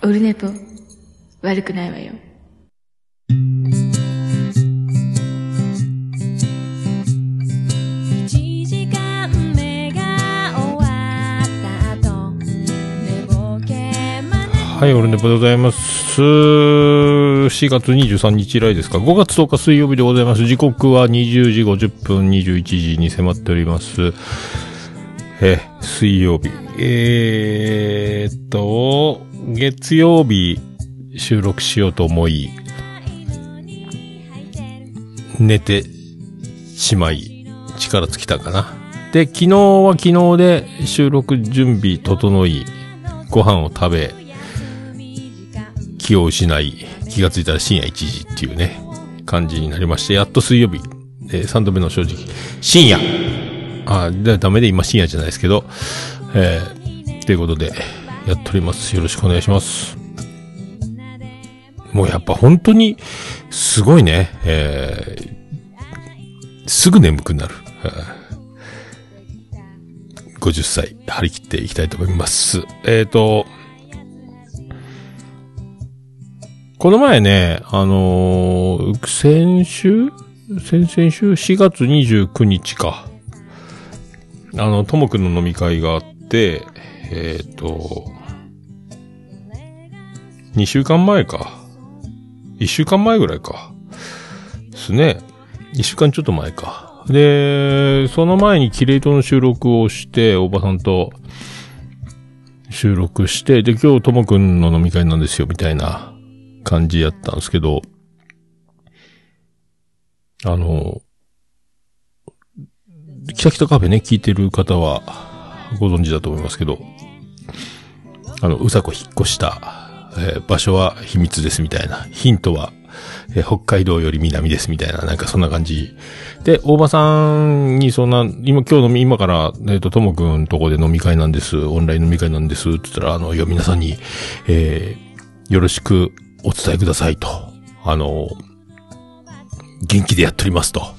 オルネポ、悪くないわよ。一時間目が終わった後寝ぼけまなはい、オルネポでございます。4月23日以来ですか？5月10日水曜日でございます。時刻は20時50分21時に迫っております。え、水曜日。えーっと、月曜日収録しようと思い、寝てしまい、力尽きたかな。で、昨日は昨日で収録準備整い、ご飯を食べ、気を失い、気がついたら深夜1時っていうね、感じになりまして、やっと水曜日、えー、3度目の正直、深夜あ、ダメで今深夜じゃないですけど、えー、ということで、やっております。よろしくお願いします。もうやっぱ本当に、すごいね、えー、すぐ眠くなる。50歳、張り切っていきたいと思います。えっ、と、この前ね、あのー先週？先々週 ?4 月29日か。あの、ともくんの飲み会があって、えっ、と、2週間前か。1週間前ぐらいか。ですね。1週間ちょっと前か。で、その前にキレイトの収録をして、おばさんと収録して、で、今日ともくんの飲み会なんですよ、みたいな感じやったんですけど、あの、キタキタカフェね、聞いてる方はご存知だと思いますけど、あの、うさこ引っ越した、えー場所は秘密ですみたいな、ヒントは、えー北海道より南ですみたいな、なんかそんな感じ。で、大場さんにそんな、今、今日の、今から、えっ、と、ともくんとこで飲み会なんです、オンライン飲み会なんです、って言ったら、あの、いや、皆さんに、えーよろしくお伝えくださいと。あの、元気でやっておりますと。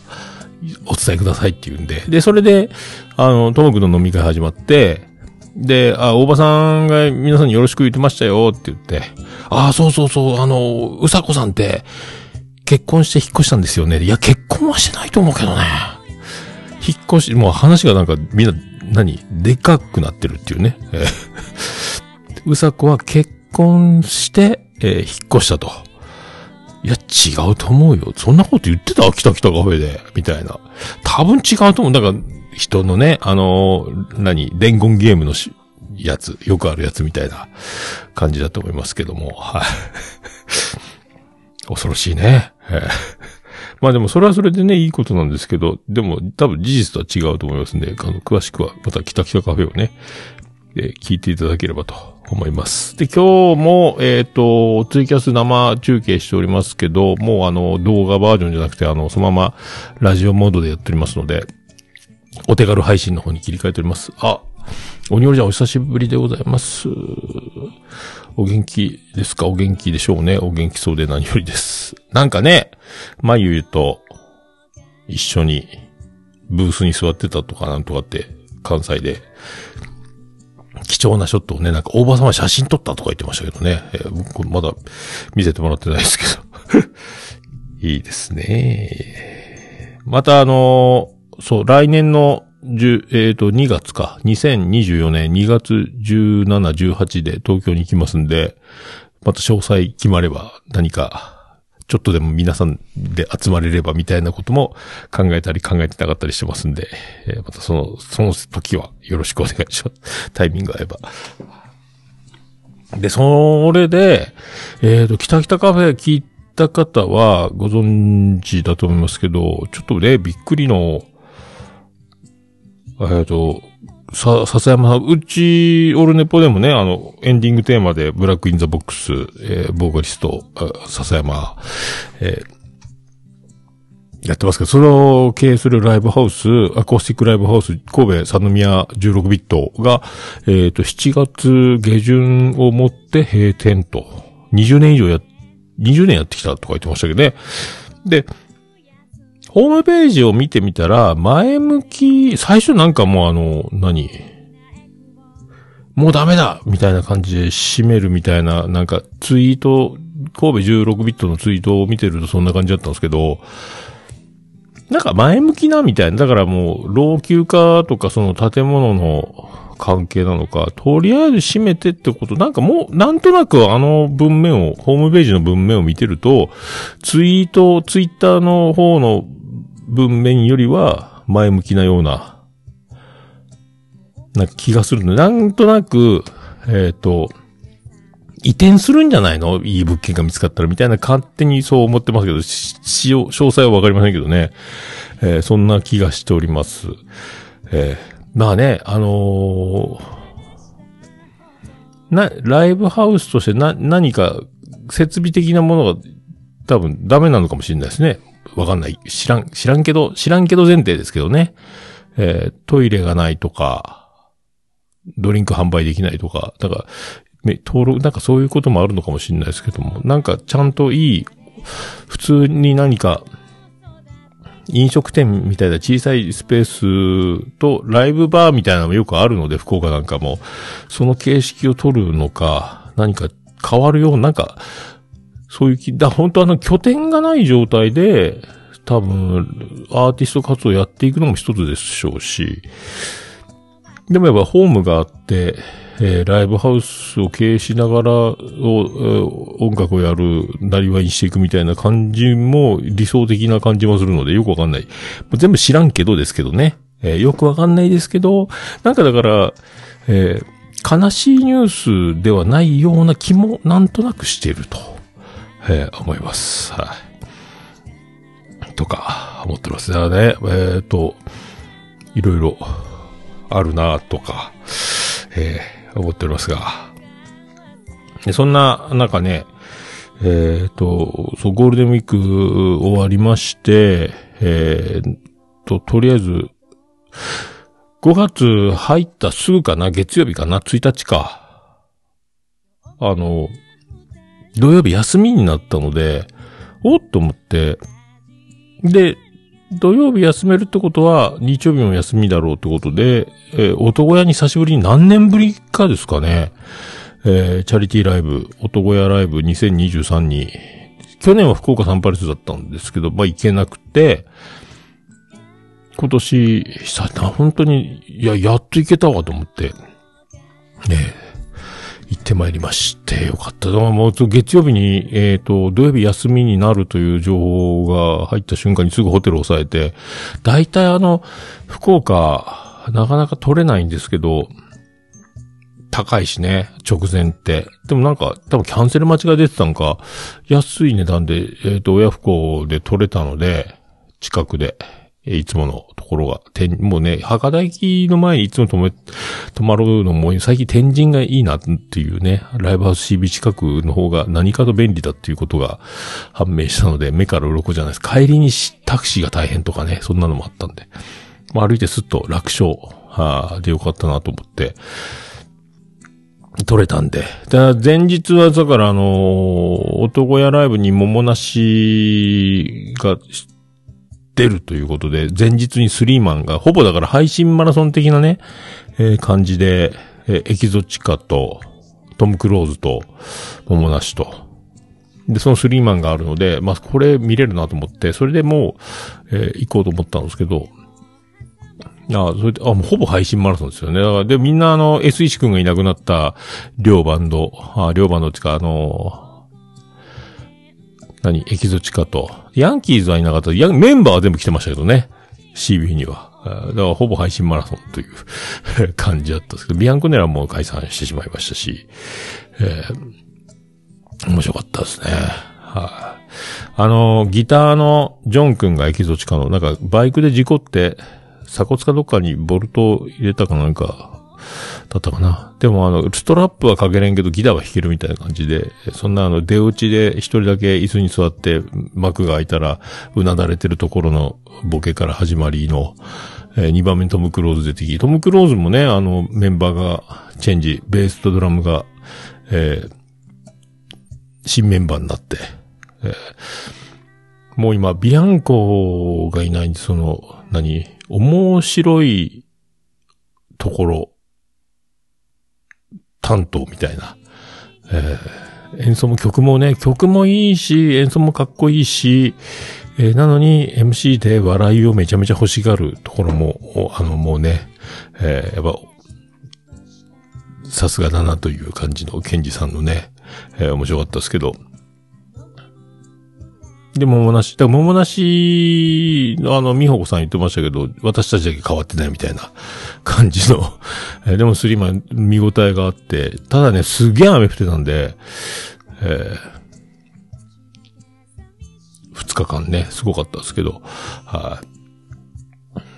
お伝えくださいって言うんで。で、それで、あの、ともくんの飲み会始まって、で、あ、大場さんが皆さんによろしく言ってましたよって言って、あ、そうそうそう、あの、うさこさんって、結婚して引っ越したんですよね。いや、結婚はしてないと思うけどね。引っ越し、もう話がなんかみんな、何？でかくなってるっていうね。うさこは結婚して、えー引っ越したと。いや、違うと思うよ。そんなこと言ってた？来た来たカフェで。みたいな。多分違うと思う。だから、人のね、あのー何伝言ゲームのしやつ、よくあるやつみたいな感じだと思いますけども。はい。恐ろしいね。まあでもそれはそれでね、いいことなんですけど、でも多分事実とは違うと思いますんで、あの、詳しくはまた北北カフェをね、えー聞いていただければと思います。で、今日も、えっ、と、ツイキャス生中継しておりますけど、もうあの、動画バージョンじゃなくて、あの、そのままラジオモードでやっておりますので、お手軽配信の方に切り替えております。あ、鬼おりちゃんお久しぶりでございます。お元気ですか？お元気でしょうね。お元気そうで何よりです。なんかね、まゆゆと一緒にブースに座ってたとかなんとかって関西で貴重なショットをね、なんか大場さんは写真撮ったとか言ってましたけどね。えー僕まだ見せてもらってないですけど。いいですね。またあのーそう、来年の10えっ、と、2月か。2024年2月17、18で東京に行きますんで、また詳細決まれば何か、ちょっとでも皆さんで集まれればみたいなことも考えたり考えてなかったりしてますんで、えーまたその、その時はよろしくお願いします。タイミング合えば。で、それで、えっ、と、北北カフェ聞いた方はご存知だと思いますけど、ちょっとね、びっくりの、えっ、と、さ、笹山さん、うち、オルネポでもね、あの、エンディングテーマで、ブラックインザボックス、えーボーカリスト、笹山、えーやってますけど、それを経営するライブハウス、アコースティックライブハウス、神戸三宮16ビットが、えっ、と、7月下旬をもって閉店と、20年以上や、20年やってきたとか言ってましたけどね。で、ホームページを見てみたら、前向き、最初なんかもうあの、何？もうダメだみたいな感じで締めるみたいな、なんかツイート、神戸16ビットのツイートを見てるとそんな感じだったんですけど、なんか前向きなみたいな。だからもう、老朽化とかその建物の関係なのか、とりあえず閉めてってこと、なんかもう、なんとなくあの文面を、ホームページの文面を見てると、ツイート、ツイッターの方の文面よりは前向きなような、な気がするの。なんとなく、えっ、と、移転するんじゃないの？いい物件が見つかったらみたいな勝手にそう思ってますけど、し、詳細はわかりませんけどね。えーそんな気がしております。えーまあね、あのーな、ライブハウスとしてな、何か設備的なものが多分ダメなのかもしれないですね。わかんない。知らん、知らんけど、知らんけど前提ですけどね。えートイレがないとか、ドリンク販売できないとか、だから、ね、登録、なんかそういうこともあるのかもしれないですけども、なんかちゃんといい、普通に何か、飲食店みたいな小さいスペースとライブバーみたいなのもよくあるので、福岡なんかも、その形式を取るのか、何か変わるような、なんか、そういう気、だ、本当あの拠点がない状態で、多分、アーティスト活動やっていくのも一つでしょうし、でもやっぱホームがあって、えーライブハウスを経営しながら、を、音楽をやる、なりわいにしていくみたいな感じも理想的な感じもするので、よくわかんない。全部知らんけどですけどね。えーよくわかんないですけど、なんかだから、えー悲しいニュースではないような気もなんとなくしていると、えー思います。はい。とか、思ってます。だからね、えっ、と、いろいろあるなとか、えー思っておりますが。でそんな中ね、えっ、と、そう、ゴールデンウィーク終わりまして、えーと、とりあえず、5月入ったすぐかな月曜日かな ?1 日か。あの、土曜日休みになったので、おっと思って、で、土曜日休めるってことは、日曜日も休みだろうってことで、えー男屋に久しぶりに何年ぶりかですかね、えーチャリティーライブ、男屋ライブ2023に、去年は福岡サンパレスだったんですけど、まあ行けなくて、今年、久々本当に、いや、やっと行けたわと思って、ねえ。行ってまいりまして、よかった。だからもう月曜日に、えっ、と、土曜日休みになるという情報が入った瞬間にすぐホテルを押さえて、大体あの、福岡、なかなか取れないんですけど、高いしね、直前って。でもなんか、多分キャンセル待ちが出てたのか、安い値段で、えっ、と、親不孝で取れたので、近くで、いつものところが、てんもうね、博多駅の前にいつも止め、止まるのも、最近天神がいいなっていうね、ライブハウス CB 近くの方が何かと便利だっていうことが判明したので、目から鱗じゃないです。帰りにタクシーが大変とかね、そんなのもあったんで。まあ、歩いてすっと楽勝、はあ、でよかったなと思って、取れたんで。だ前日は、だからあのー男屋ライブに桃なしが出るということで、前日にスリーマンが、ほぼだから配信マラソン的なね、えー感じで、えーエキゾチカと、トム・クローズと、桃なしと。で、そのスリーマンがあるので、まあ、これ見れるなと思って、それでもう、えー行こうと思ったんですけど、ああそれで、あ、もうほぼ配信マラソンですよね。だから、で、みんなあの、S 石くんがいなくなった、両バンド、あ、両バンドっていうか、あの何？エキゾチカと。ヤンキーズはいなかった。ヤメンバーは全部来てましたけどね。CB には。だから、ほぼ配信マラソンという 感じだったんですけど、ビアンコネラも解散してしまいましたし、えー面白かったですね。はい、あの、ギターのジョン君がエキゾチカの、なんか、バイクで事故って、鎖骨かどっかにボルトを入れたかなんか、だったかな。でもあの、ストラップはかけれんけどギターは弾けるみたいな感じで、そんなあの、出落ちで一人だけ椅子に座って幕が開いたら、うなだれてるところのボケから始まりの、えー、2番目トム・クローズ出てき、トム・クローズもね、あの、メンバーがチェンジ、ベースとドラムが、えー新メンバーになって、えーもう今、ビアンコがいないんで、その、何面白いところ担当みたいな。えー演奏も曲もね、曲もいいし、演奏もかっこいいし、えーなのに MC で笑いをめちゃめちゃ欲しがるところも、あのもうね、えーやっぱ、さすがだなという感じのケンジさんのね、えー面白かったですけど。で、桃なし、だから桃なしあの、美穂子さん言ってましたけど、私たちだけ変わってないみたいな 感じの、えでもスリーマン見応えがあって、ただね、すげえ雨降ってたんで、えー、二日間ね、すごかったですけど、は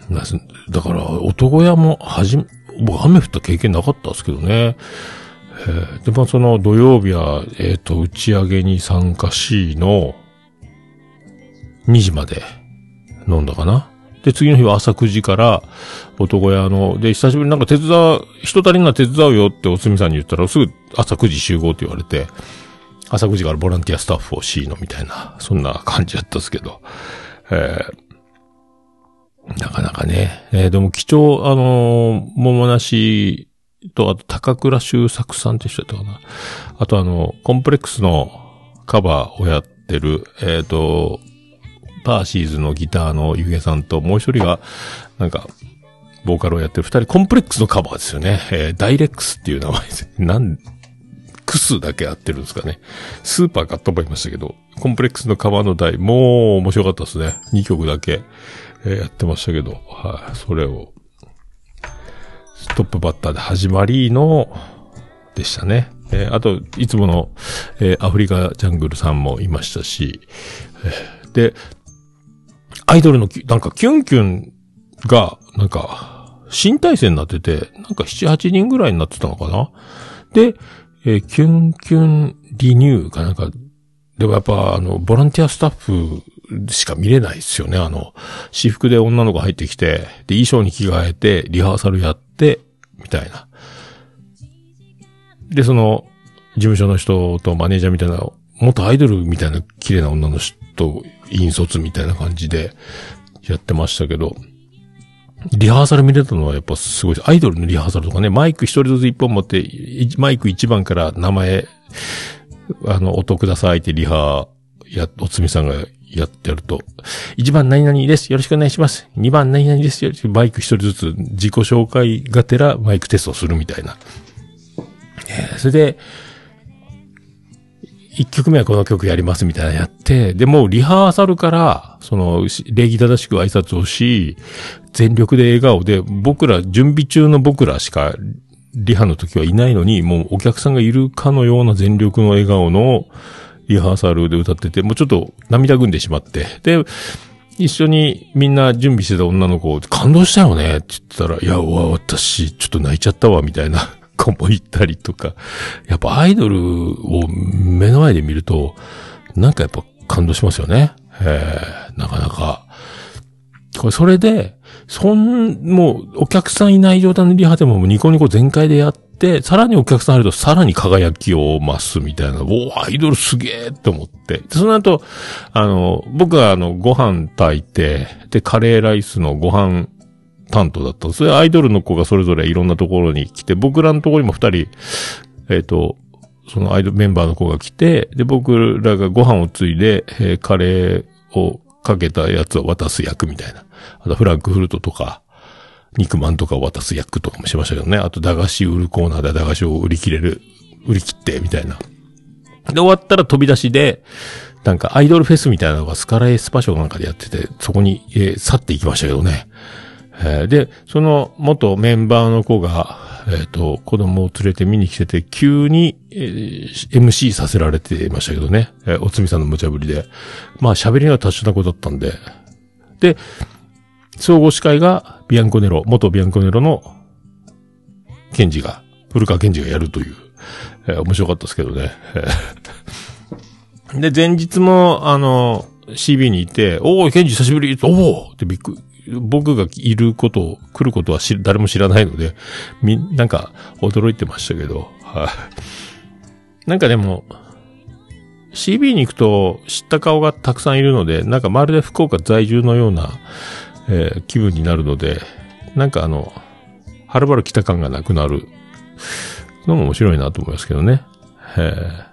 い。なすだから、男屋もはじめ、僕雨降った経験なかったですけどね。えーで、まあ、その土曜日は、えっ、と、打ち上げに参加しの、2時まで飲んだかな。で、次の日は朝9時から、男屋の、で、久しぶりになんか手伝う、人足りんな手伝うよっておつみさんに言ったら、すぐ朝9時集合って言われて、朝9時からボランティアスタッフをしのみたいな、そんな感じだったんですけど、えー、なかなかね、えーでも貴重、あのー桃梨と、あと高倉修作さんって人だったかな。あとあの、コンプレックスのカバーをやってる、えっ、と、パーシーズのギターのゆげさんと、もう一人が、なんか、ボーカルをやってる二人、コンプレックスのカバーですよね。えーダイレックスっていう名前です。なん、クスだけやってるんですかね。スーパーかと思いましたけど、コンプレックスのカバーの台、もう面白かったですね。2曲だけ、えーやってましたけど、はい、それを、ストップバッターで始まりの、でしたね。えーあと、いつもの、えーアフリカジャングルさんもいましたし、えーで、アイドルのき、なんかキュンキュンが、なんか、新体制になってて、なんか7、8人ぐらいになってたのかな？で、えーキュンキュンリニューかなんか、でもやっぱ、あの、ボランティアスタッフしか見れないですよね。あの、私服で女の子入ってきて、で、衣装に着替えて、リハーサルやって、みたいな。で、その、事務所の人とマネージャーみたいな、元アイドルみたいな綺麗な女の人、引率みたいな感じでやってましたけど、リハーサル見れたのはやっぱすごいです。アイドルのリハーサルとかね、マイク一人ずつ一本持って、マイク一番から名前、あの、音くださいってリハ、や、おつみさんがやってやると、1番何々です。よろしくお願いします。2番何々ですよ。マイク一人ずつ自己紹介がてらマイクテストするみたいな。えーそれで、一曲目はこの曲やりますみたいなやって、で、もうリハーサルから、その、礼儀正しく挨拶をし、全力で笑顔で、僕ら、準備中の僕らしか、リハの時はいないのに、もうお客さんがいるかのような全力の笑顔のリハーサルで歌ってて、もうちょっと涙ぐんでしまって、で、一緒にみんな準備してた女の子、感動したよねって言ったら、いや、わ私、ちょっと泣いちゃったわ、みたいな。子もいたりとか。やっぱアイドルを目の前で見ると、なんかやっぱ感動しますよね。えー、なかなか。これ、それで、そん、もう、お客さんいない状態のリハでもニコニコ全開でやって、さらにお客さん入るとさらに輝きを増すみたいな、おーアイドルすげえって思って。でその後、あの、僕はあの、ご飯炊いて、で、カレーライスのご飯担当だった。それアイドルの子がそれぞれいろんなところに来て、僕らのところにも二人、えっ、と、そのアイドルメンバーの子が来て、で、僕らがご飯をついで、えーカレーをかけたやつを渡す役みたいな。あと、フランクフルトとか、肉まんとかを渡す役とかもしましたけどね。あと、駄菓子売るコーナーで駄菓子を売り切れる、売り切って、みたいな。で、終わったら飛び出しで、なんかアイドルフェスみたいなのがスカラエスパショなんかでやってて、そこに、えー去っていきましたけどね。えーで、その元メンバーの子が、えっ、と、子供を連れて見に来てて、急に、えー MC させられてましたけどね。えーおつみさんの無茶ぶりで。まあ喋りが達者な子だったんで。で、総合司会がビアンコネロ、元ビアンコネロの、ケンジが、古川ケンジがやるという、えー面白かったですけどね。で、前日も、あの、CB にいて、おー、ケンジ久しぶりおーってびっくり、僕がいることを、来ることは知誰も知らないので、み、なんか、驚いてましたけど、はい。なんかでも、CB に行くと知った顔がたくさんいるので、なんかまるで福岡在住のような、えー気分になるので、なんかあの、はるばる来た感がなくなるのも面白いなと思いますけどね。へえ。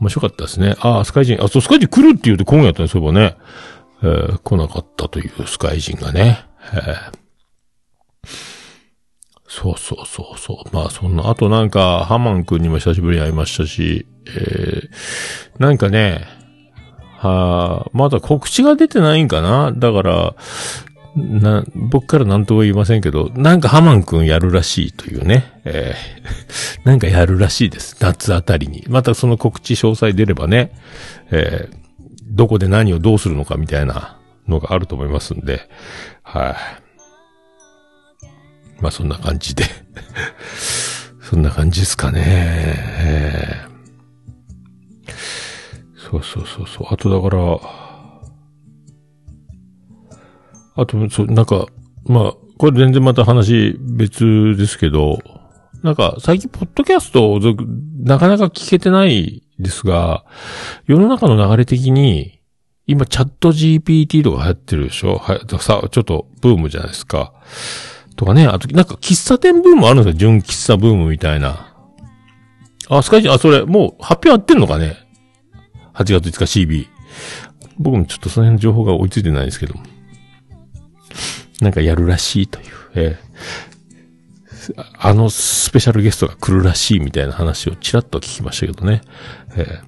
面白かったですね。ああ、スカイジン、あ、そう、スカイジン来るって言うと今夜やったね、そういえばね。えー、来なかったというスカイジンがね。へえ。そうそうそうそう。まあそんな、あとなんか、ハマン君にも久しぶりに会いましたし、えー、なんかね、はあ、まだ告知が出てないんかな？だから、な、僕から何とも言いませんけど、なんかハマン君やるらしいというね。えー、なんかやるらしいです。夏あたりに。またその告知詳細出ればね、えー、どこで何をどうするのかみたいなのがあると思いますんで、はい、まあそんな感じで。そんな感じですかね。そうそうそうそう。あとだから、あと、そう、なんか、まあ、これ全然また話別ですけど、なんか、最近、ポッドキャストをなかなか聞けてないですが、世の中の流れ的に、今、チャット GPT とか流行ってるでしょ？は、さ、ちょっと、ブームじゃないですか。とかね、あと、なんか、喫茶店ブームあるんですよ。純喫茶ブームみたいな。あ、スカイジ、あ、それ、もう、発表あってんのかね ?8 月5日 CB。僕もちょっとその辺の情報が追いついてないですけど。なんかやるらしいという、えーあのスペシャルゲストが来るらしいみたいな話をちらっと聞きましたけどね。え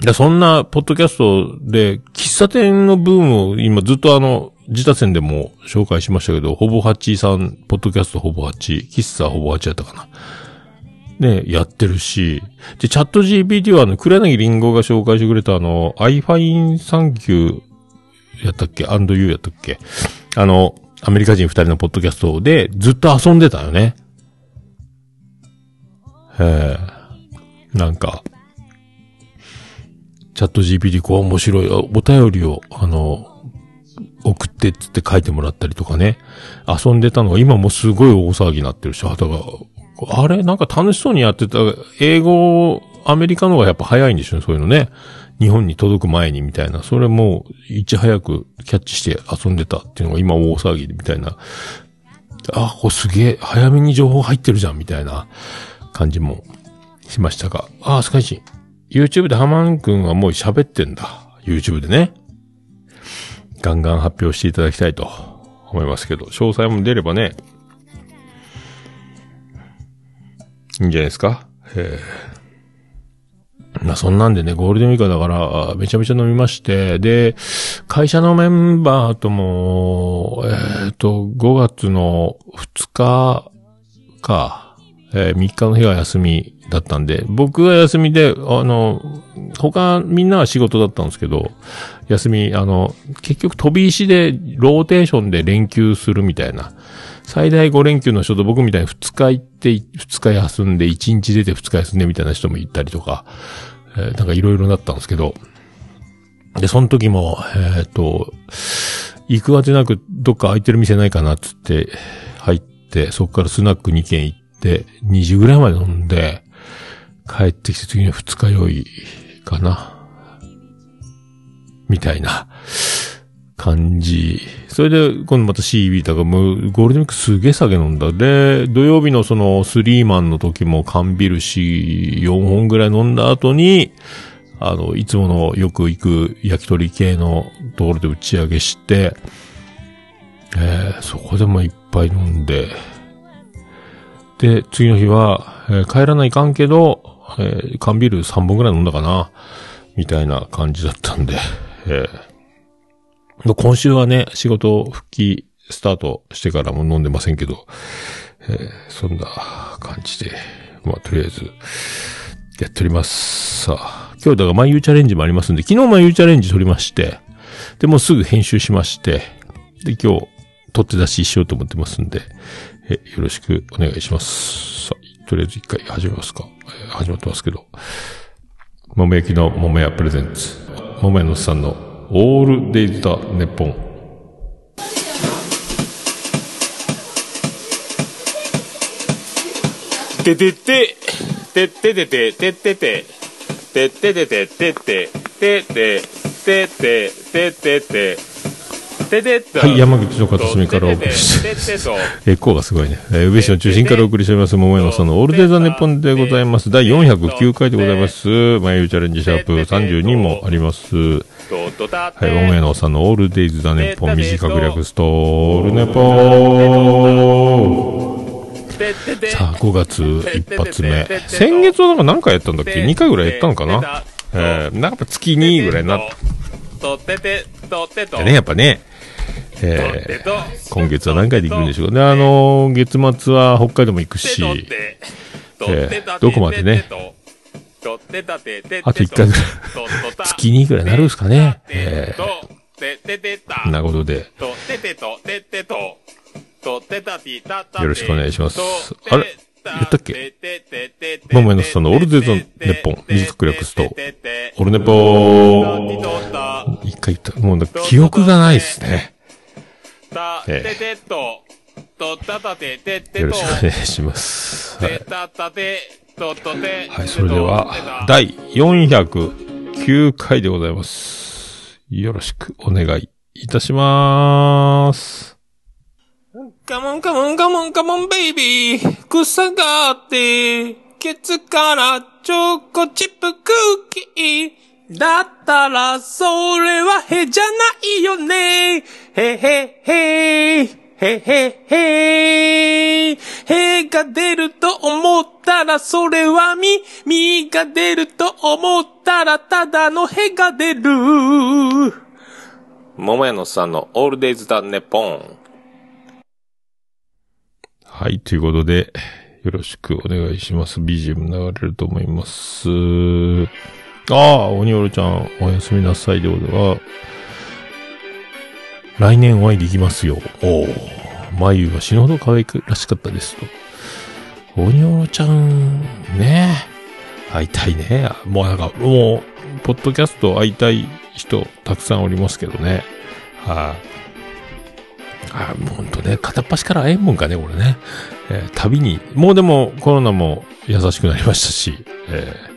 ー、そんな、ポッドキャストで、喫茶店のブームを今ずっとあの、自他戦でも紹介しましたけど、ほぼ8さん、ポッドキャストほぼ8、喫茶ほぼ8やったかな。ね、やってるし、で、チャット GPT はあの、黒柳りんごが紹介してくれたあの、iFine サンキューやったっけ ?&You やったっけ？あの、アメリカ人二人のポッドキャストでずっと遊んでたよね。へえ。なんか、チャット GPT こう面白い、お便りを、あの、送ってっつって書いてもらったりとかね。遊んでたのが今もすごい大騒ぎになってるし、だから、あれ？なんか楽しそうにやってた、英語、アメリカの方がやっぱ早いんでしょね、そういうのね。日本に届く前にみたいな。それも、いち早くキャッチして遊んでたっていうのが今大騒ぎみたいな。あ、これすげえ、早めに情報入ってるじゃん、みたいな感じもしましたが。あ、スカイジン。YouTube でハマン君はもう喋ってんだ。YouTube でね。ガンガン発表していただきたいと思いますけど、詳細も出ればね、いいんじゃないですか。えー、まあそんなんでね、ゴールデンウィークだから、めちゃめちゃ飲みまして、で、会社のメンバーとも、えっ、と、5月の2日か、えー3日の日は休みだったんで、僕が休みで、あの、他みんなは仕事だったんですけど、休み、あの、結局飛び石でローテーションで連休するみたいな。最大5連休の人と僕みたいに2日行って、2日休んで、1日出て2日休んでみたいな人もいたりとか、えーなんかいろいろなったんですけど、で、その時も、えっ、と、行くあてなくどっか空いてる店ないかなっつって入って、そこからスナック2軒行って、2時ぐらいまで飲んで、帰ってきて次の二日酔いかな。みたいな感じ。それで、今度また CB だからもうゴールデンウィークすげえ酒飲んだ。で、土曜日のそのスリーマンの時も缶ビールし、4本ぐらい飲んだ後に、あの、いつものよく行く焼き鳥系のところで打ち上げして、えーそこでもいっぱい飲んで、で、次の日は、えー帰らないかんけど、えー缶ビール3本ぐらい飲んだかな、みたいな感じだったんで、えー今週はね、仕事復帰スタートしてからも飲んでませんけど、えーそんな感じで、まあ、とりあえず、やっております。さあ、今日だから眉チャレンジもありますんで、昨日眉チャレンジ撮りまして、で、もうすぐ編集しまして、で、今日、撮って出ししようと思ってますんで、え、よろしくお願いします。さあ、とりあえず一回始めますか。えー始まってますけど。桃焼きの桃屋プレゼンツ。桃屋のさんのオールデイズだネッポン。ててて、てっててて、てってて、てっててて、てって、てて、てて、ててて、てててとはい、山口の片隅からお送りして。エコーがすごいね。えー、宇部市の中心からお送りしております、桃山さんのオールデイザネッポンでございます。第409回でございます。眉チャレンジシャープ32もあります。はい、桃山さんのオールデイズザネッポン短く略すと、オールネポさあ、5月一発目。先月はなんか何回やったんだっけ ?2 回ぐらいやったのかなえー、なんか月2ぐらいになったね、やっぱね。えー、今月は何回できるんでしょうか。で、あのー月末は北海道も行くし、ええーどこまでねあと1回ぐらい、月2ぐらいになるんですかね。えー、なことで、よろしくお願いします。あれ？言ったっけ？桃屋のさんのオールデイズのネッポン。短く略すと。オルネポー。一回言った。もう記憶がないですね。えよろしくお願いします。はい。はい、それでは、第409回でございます。よろしくお願いいたします。カモンカモンカモンカモンベイビー草があってケツからチョコチップクッキーだったらそれはへじゃないよねへへへへへへーへが出ると思ったらそれはみみが出ると思ったらただのへが出る桃屋のさんのオールデイズだねポンはい、ということで、よろしくお願いします。BGM 流れると思います。ああ、鬼おろちゃん、おやすみなさいでございます。来年お会いできますよ。おお、まゆが死ぬほど可愛くらしかったですと。鬼おろちゃん、ね会いたいね。もうなんか、もう、ポッドキャスト会いたい人たくさんおりますけどね。はい、あもうほんとね、片っ端から会えんもんかね、これね。えー旅に、もうでもコロナも優しくなりましたし、えー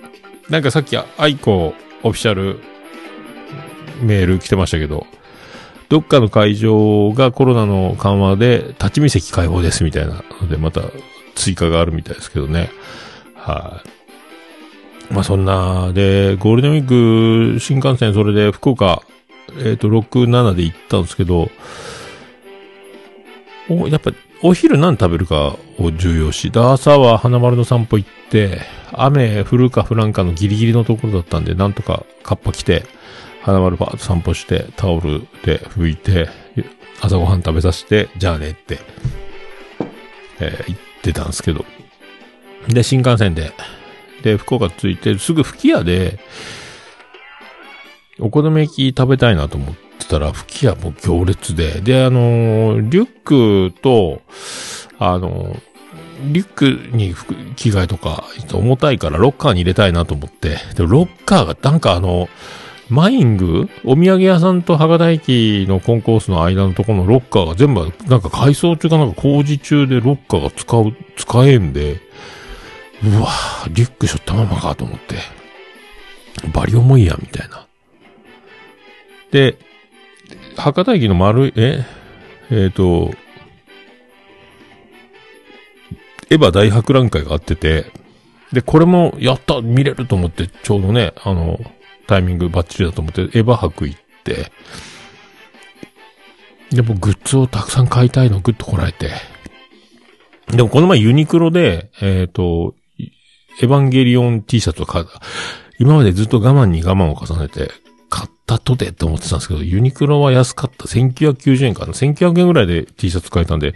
なんかさっきアイコオフィシャルメール来てましたけど、どっかの会場がコロナの緩和で立ち見席開放ですみたいなので、また追加があるみたいですけどね。はい、まあそんな、で、ゴールデンウィーク新幹線それで福岡、えっ、と、6、7で行ったんですけど、お、やっぱ、お昼何食べるかを重要視。で朝は花丸の散歩行って、雨降るか降らんかのギリギリのところだったんで、なんとかカッパ着て、花丸パーッと散歩して、タオルで拭いて、朝ごはん食べさせて、じゃあねって、えー行ってたんですけど。で、新幹線で、で、福岡着いて、すぐ吹き屋で、お好み焼き食べたいなと思ってたら、吹き屋も行列で、で、あのーリュックと、あのーリュックに着替えとか、重たいからロッカーに入れたいなと思って、で、ロッカーがなんかあの、マイング？お土産屋さんと博多駅のコンコースの間のところのロッカーが全部、なんか改装中かなんか工事中でロッカーが使う、使えんで、うわぁ、リュック背負ったままかと思って、バリ重いや、みたいな。で、博多駅の丸い、え？えっ、と、エヴァ大博覧会があってて、で、これも、やった見れると思って、ちょうどね、あの、タイミングバッチリだと思って、エヴァ博行って、でもグッズをたくさん買いたいのグッとこらえて、でもこの前ユニクロで、えっ、と、エヴァンゲリオン T シャツを買った。今までずっと我慢に我慢を重ねて、買ったとてって思ってたんですけど、ユニクロは安かった。1990円かな。1900円ぐらいで T シャツ買えたんで、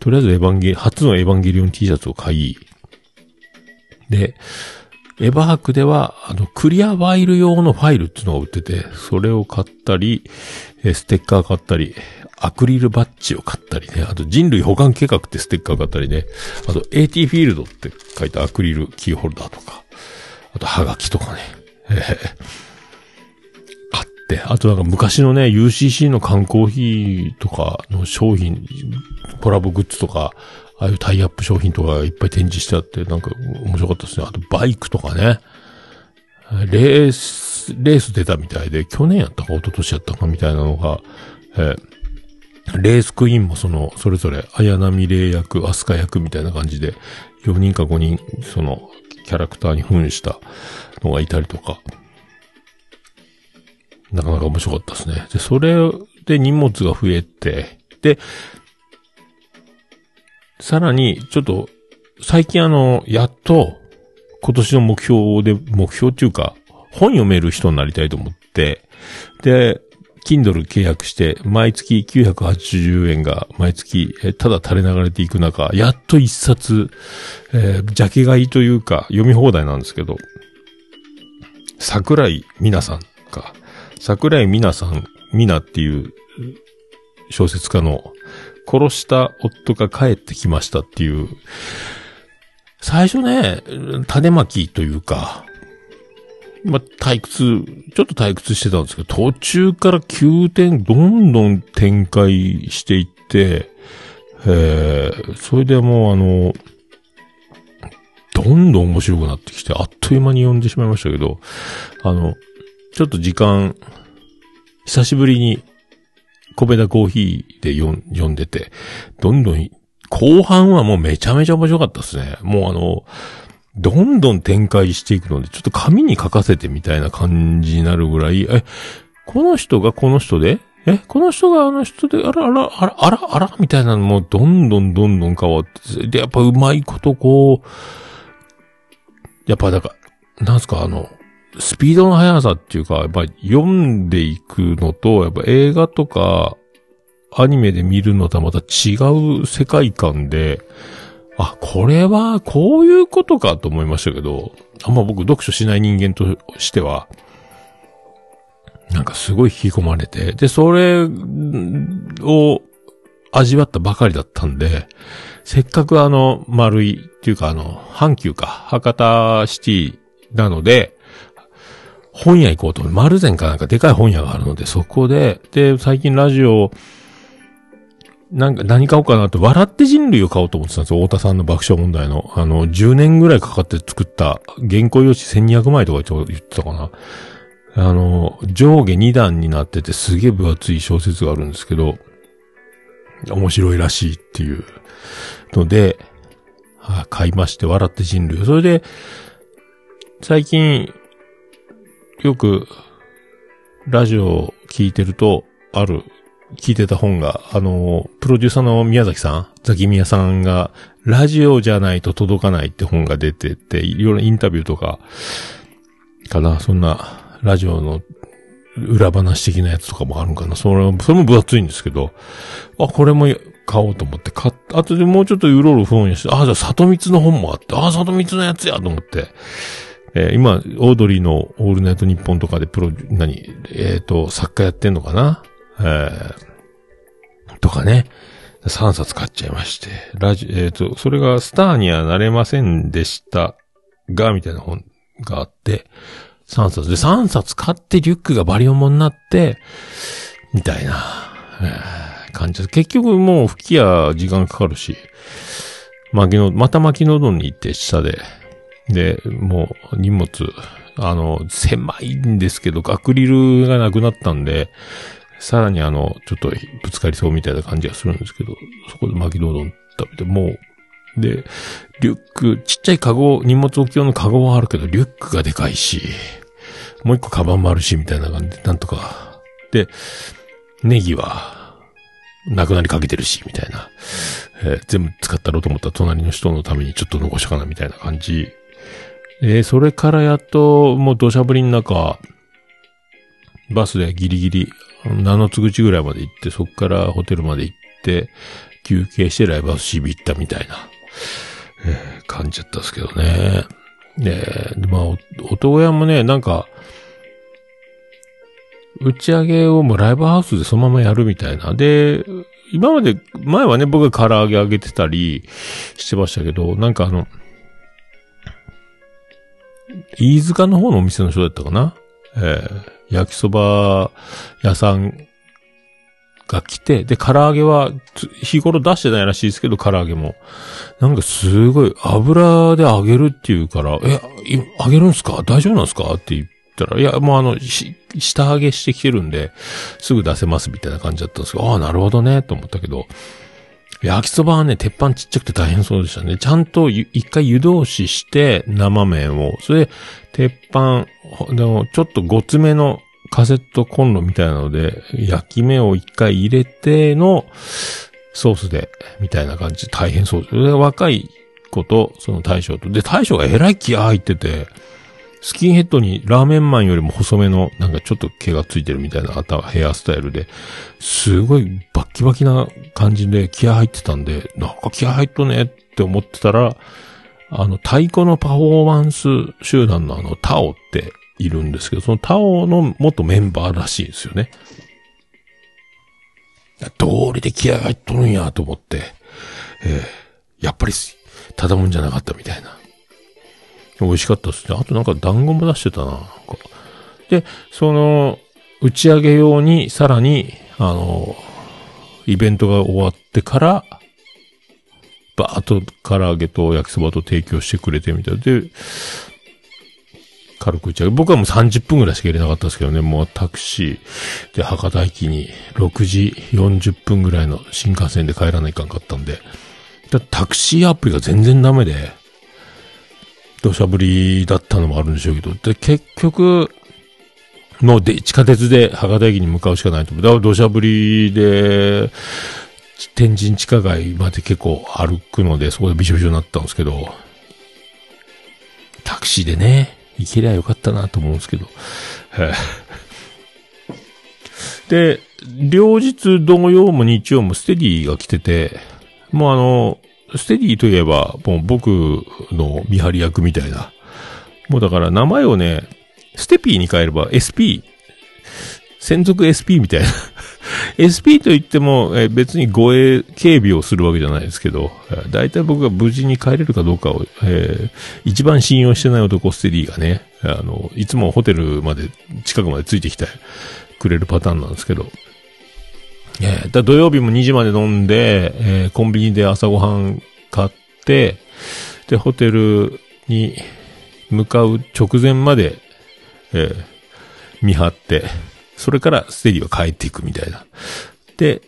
とりあえずエヴァンゲリ、初のエヴァンゲリオン T シャツを買い、で、エヴァークでは、あの、クリアファイル用のファイルっていうのが売ってて、それを買ったり、ステッカー買ったり、アクリルバッジを買ったりね、あと人類保管計画ってステッカー買ったりね、あと AT フィールドって書いたアクリルキーホルダーとか、あとハガキとかね、えー買って、あとなんか昔のね、UCC の缶コーヒーとかの商品、コラボグッズとか、ああいうタイアップ商品とかいっぱい展示してあって、なんか面白かったですね。あとバイクとかね。レース、レース出たみたいで、去年やったか一昨年やったかみたいなのが、えーレースクイーンもその、それぞれ、綾波レイ役、アスカ役みたいな感じで、4人か5人、その、キャラクターに扮したのがいたりとか、なかなか面白かったですね。で、それで荷物が増えて、で、さらに、ちょっと、最近あの、やっと、今年の目標で、目標っていうか、本読める人になりたいと思って、で、Kindle 契約して、毎月980円が毎月、ただ垂れ流れていく中、やっと一冊、えージャケ買いというか、読み放題なんですけど、桜井みなさんか、桜井みなさん、みなっていう小説家の、殺した夫が帰ってきましたっていう、最初ね、種まきというか、ま、退屈、ちょっと退屈してたんですけど、途中から急転、どんどん展開していって、えー、それでもうあの、どんどん面白くなってきて、あっという間に読んでしまいましたけど、あの、ちょっと時間、久しぶりに、コベダコーヒーで読んでて、どんどん、後半はもうめちゃめちゃ面白かったですね。もうあの、どんどん展開していくので、ちょっと紙に書かせてみたいな感じになるぐらい、え、この人がこの人で？え、この人があの人で、あらあら、あら、あら、あら、みたいなのもどんどんどんどん変わって、で、やっぱうまいことこう、やっぱだから、なんすか、あの、スピードの速さっていうか、やっぱ読んでいくのと、やっぱ映画とか、アニメで見るのとはまた違う世界観で、あ、これは、こういうことかと思いましたけど、あんま僕読書しない人間としては、なんかすごい引き込まれて、で、それを味わったばかりだったんで、せっかくあの、丸いっていうかあの、阪急か、博多シティなので、本屋行こうと思う。丸善かなんかでかい本屋があるので、そこで、で、最近ラジオ、なんか何買おうかなと、笑って人類を買おうと思ってたんですよ。太田さんの爆笑問題の。あの、10年ぐらいかかって作った原稿用紙1200枚とか言ってたかな。あの、上下2段になっててすげえ分厚い小説があるんですけど、面白いらしいっていうので、買いまして、笑って人類。それで、最近、よく、ラジオを聞いてると、ある、聞いてた本が、あの、プロデューサーの宮崎さん、ザキミヤさんが、ラジオじゃないと届かないって本が出てて、いろいろインタビューとか、かな、そんな、ラジオの裏話的なやつとかもあるんかな。それそれも分厚いんですけど、あ、これも買おうと思って買っあとでもうちょっとうろうろ本屋して、あ、じゃあ里光の本もあって、あ、里光のやつやと思って、えー今、オードリーのオールナイトニッポンとかでプロ、何、えっ、と、作家やってんのかな？えーとかね。3冊買っちゃいまして。ラジ、えっ、と、それがスターにはなれませんでしたが、みたいな本があって、3冊で、3冊買ってリュックがバリオモになって、みたいな、えー感じです。結局もう吹きや時間かかるし、巻きの、また巻きのどに行って下で、で、もう荷物、あの、狭いんですけど、アクリルがなくなったんで、さらにあの、ちょっとぶつかりそうみたいな感じがするんですけど、そこで巻きのどん食べて、もう、で、リュック、ちっちゃいカゴ、荷物置き用のカゴはあるけど、リュックがでかいし、もう一個カバンもあるし、みたいな感じで、なんとか。で、ネギは、なくなりかけてるし、みたいな。えー全部使ったろうと思ったら隣の人のためにちょっと残したかな、みたいな感じ。えーそれからやっと、もう土砂降りの中、バスでギリギリ、七つ口ぐらいまで行って、そこからホテルまで行って、休憩してライブハウス CB 行ったみたいな、えー感じだったんですけどね。で、まあ、お音親もね、なんか、打ち上げをもうライブハウスでそのままやるみたいな。で、今まで、前はね、僕が唐揚げあげてたりしてましたけど、なんかあの、飯塚の方のお店の人だったかな？えー焼きそば屋さんが来て、で、唐揚げは、日頃出してないらしいですけど、唐揚げも。なんかすごい油で揚げるっていうから、え、揚げるんすか？大丈夫なんすか？って言ったら、いや、もうあの、下上げしてきてるんで、すぐ出せますみたいな感じだったんですけど、ああ、なるほどね、と思ったけど、焼きそばはね、鉄板ちっちゃくて大変そうでしたね。ちゃんと一回湯通しして、生麺を、それ、鉄板、でも、ちょっとごつめのカセットコンロみたいなので、焼き目を一回入れての、ソースで、みたいな感じで大変そう。で、若い子と、その大将と、で、大将がえらい気合入ってて、スキンヘッドにラーメンマンよりも細めの、なんかちょっと毛がついてるみたいな頭、ヘアスタイルで、すごいバッキバキな感じで気合入ってたんで、なんか気合入っとねって思ってたら、あの、太鼓のパフォーマンス集団のあの、タオっているんですけど、そのタオの元メンバーらしいですよね。道理で気合入っとるんやと思って、えーやっぱり、ただもんじゃなかったみたいな。美味しかったですね。あとなんか団子も出してたな。なんかで、その、打ち上げ用に、さらに、あの、イベントが終わってから、バーッと唐揚げと焼きそばと提供してくれてみたいで、軽く打ち上げ。僕はもう30分ぐらいしか入れなかったですけどね、もうタクシーで博多駅に6時40分ぐらいの新幹線で帰らないかんかったんで、タクシーアプリが全然ダメで、土砂降りだったのもあるんでしょうけど、で、結局、もうで、地下鉄で博多駅に向かうしかないと思う。だから土砂降りで、天神地下街まで結構歩くので、そこでびしょびしょになったんですけど、タクシーでね、行けりゃよかったなと思うんですけど。で、両日土曜も日曜もステディが来てて、もうあの、ステディといえば、もう僕の見張り役みたいな。もうだから名前をね、ステピーに変えれば SP、専属 SP みたいな。SP と言っても、え別に護衛、警備をするわけじゃないですけど、えー大体僕が無事に帰れるかどうかを、えー一番信用してない男ステディがね、あの、いつもホテルまで、近くまでついてきてくれるパターンなんですけど、えーだ土曜日も2時まで飲んで、えーコンビニで朝ごはん買って、で、ホテルに向かう直前まで、えー見張って、それからステディは帰っていくみたいな。で、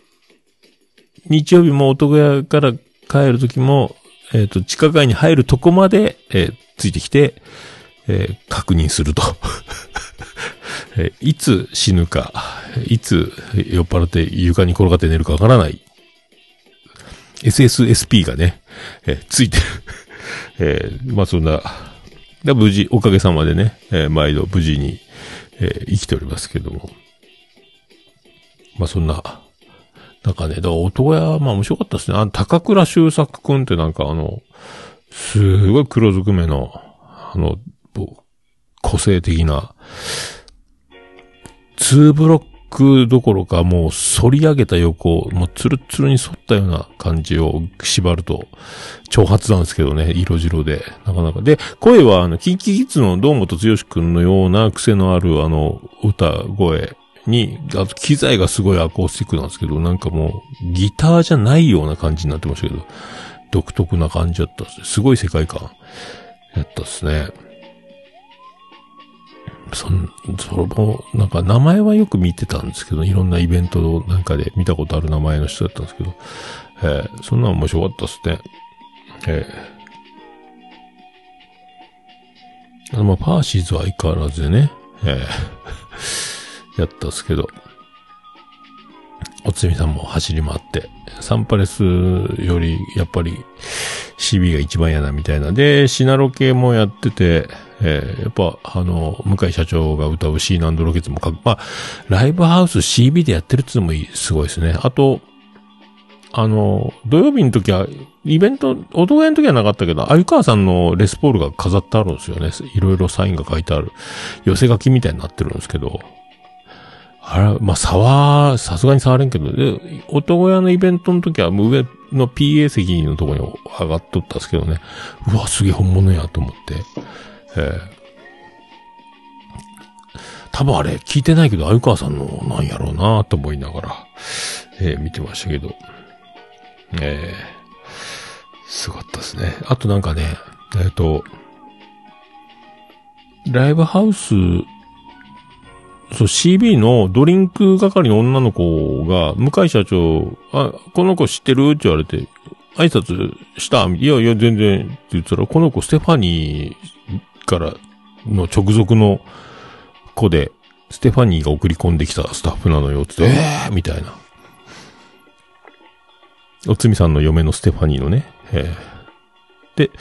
日曜日も男屋から帰るときも、えっ、と、地下街に入るとこまで、えーついてきて、えー確認すると。えいつ死ぬか、いつ酔っ払って床に転がって寝るかわからない。SSSP がね、えついてる。えーまあそんな、で無事、おかげさまでね、えー毎度無事に、えー生きておりますけども。まあそんな、なんかね、だから男屋、まあ面白かったですね。あの、高倉修作くんってなんかあの、すごい黒ずくめの、あの、個性的な、ツーブロックどころかもう反り上げた横、もうツルツルに反ったような感じを縛ると、長髪なんですけどね、色白で、なかなか。で、声はあの、キンキキッズの堂本剛くんのような癖のあるあの、歌声に、あと機材がすごいアコースティックなんですけど、なんかもう、ギターじゃないような感じになってましたけど、独特な感じだったです。すごい世界観やったっすね。そん、その、なんか名前はよく見てたんですけど、いろんなイベントなんかで見たことある名前の人だったんですけど、えーそんなの面白かったですね。えーあのまあ、パーシーズは相変わらずでね、えー やったんですけど、おつみさんも走り回って、サンパレスより、やっぱり、CB が一番嫌なみたいな。で、シナロ系もやってて、えーやっぱ、あの、向井社長が歌う C 難度ロケッツもかまあ、ライブハウス CB でやってるっていうのも、すごいですね。あと、あの、土曜日の時は、イベント、男屋の時はなかったけど、鮎川さんのレスポールが飾ってあるんですよね。いろいろサインが書いてある。寄せ書きみたいになってるんですけど、あれ、まあ、触、さすがに触れんけど、で、男屋のイベントの時はもう上の PA 席のとこに上がっとったんですけどね。うわ、すげえ本物やと思って。ええ多分あれ、聞いてないけど、鮎川さんのなんやろうなと思いながら、えー見てましたけど。ええすごかったですね。あとなんかね、えっ、と、ライブハウスそう、CB のドリンク係の女の子が、向井社長、あ、この子知ってるって言われて、挨拶したいやいや、全然、って言ったら、この子ステファニーからの直属の子で、ステファニーが送り込んできたスタッフなのよ、つって、えーみたいな。おつみさんの嫁のステファニーのね、えーで、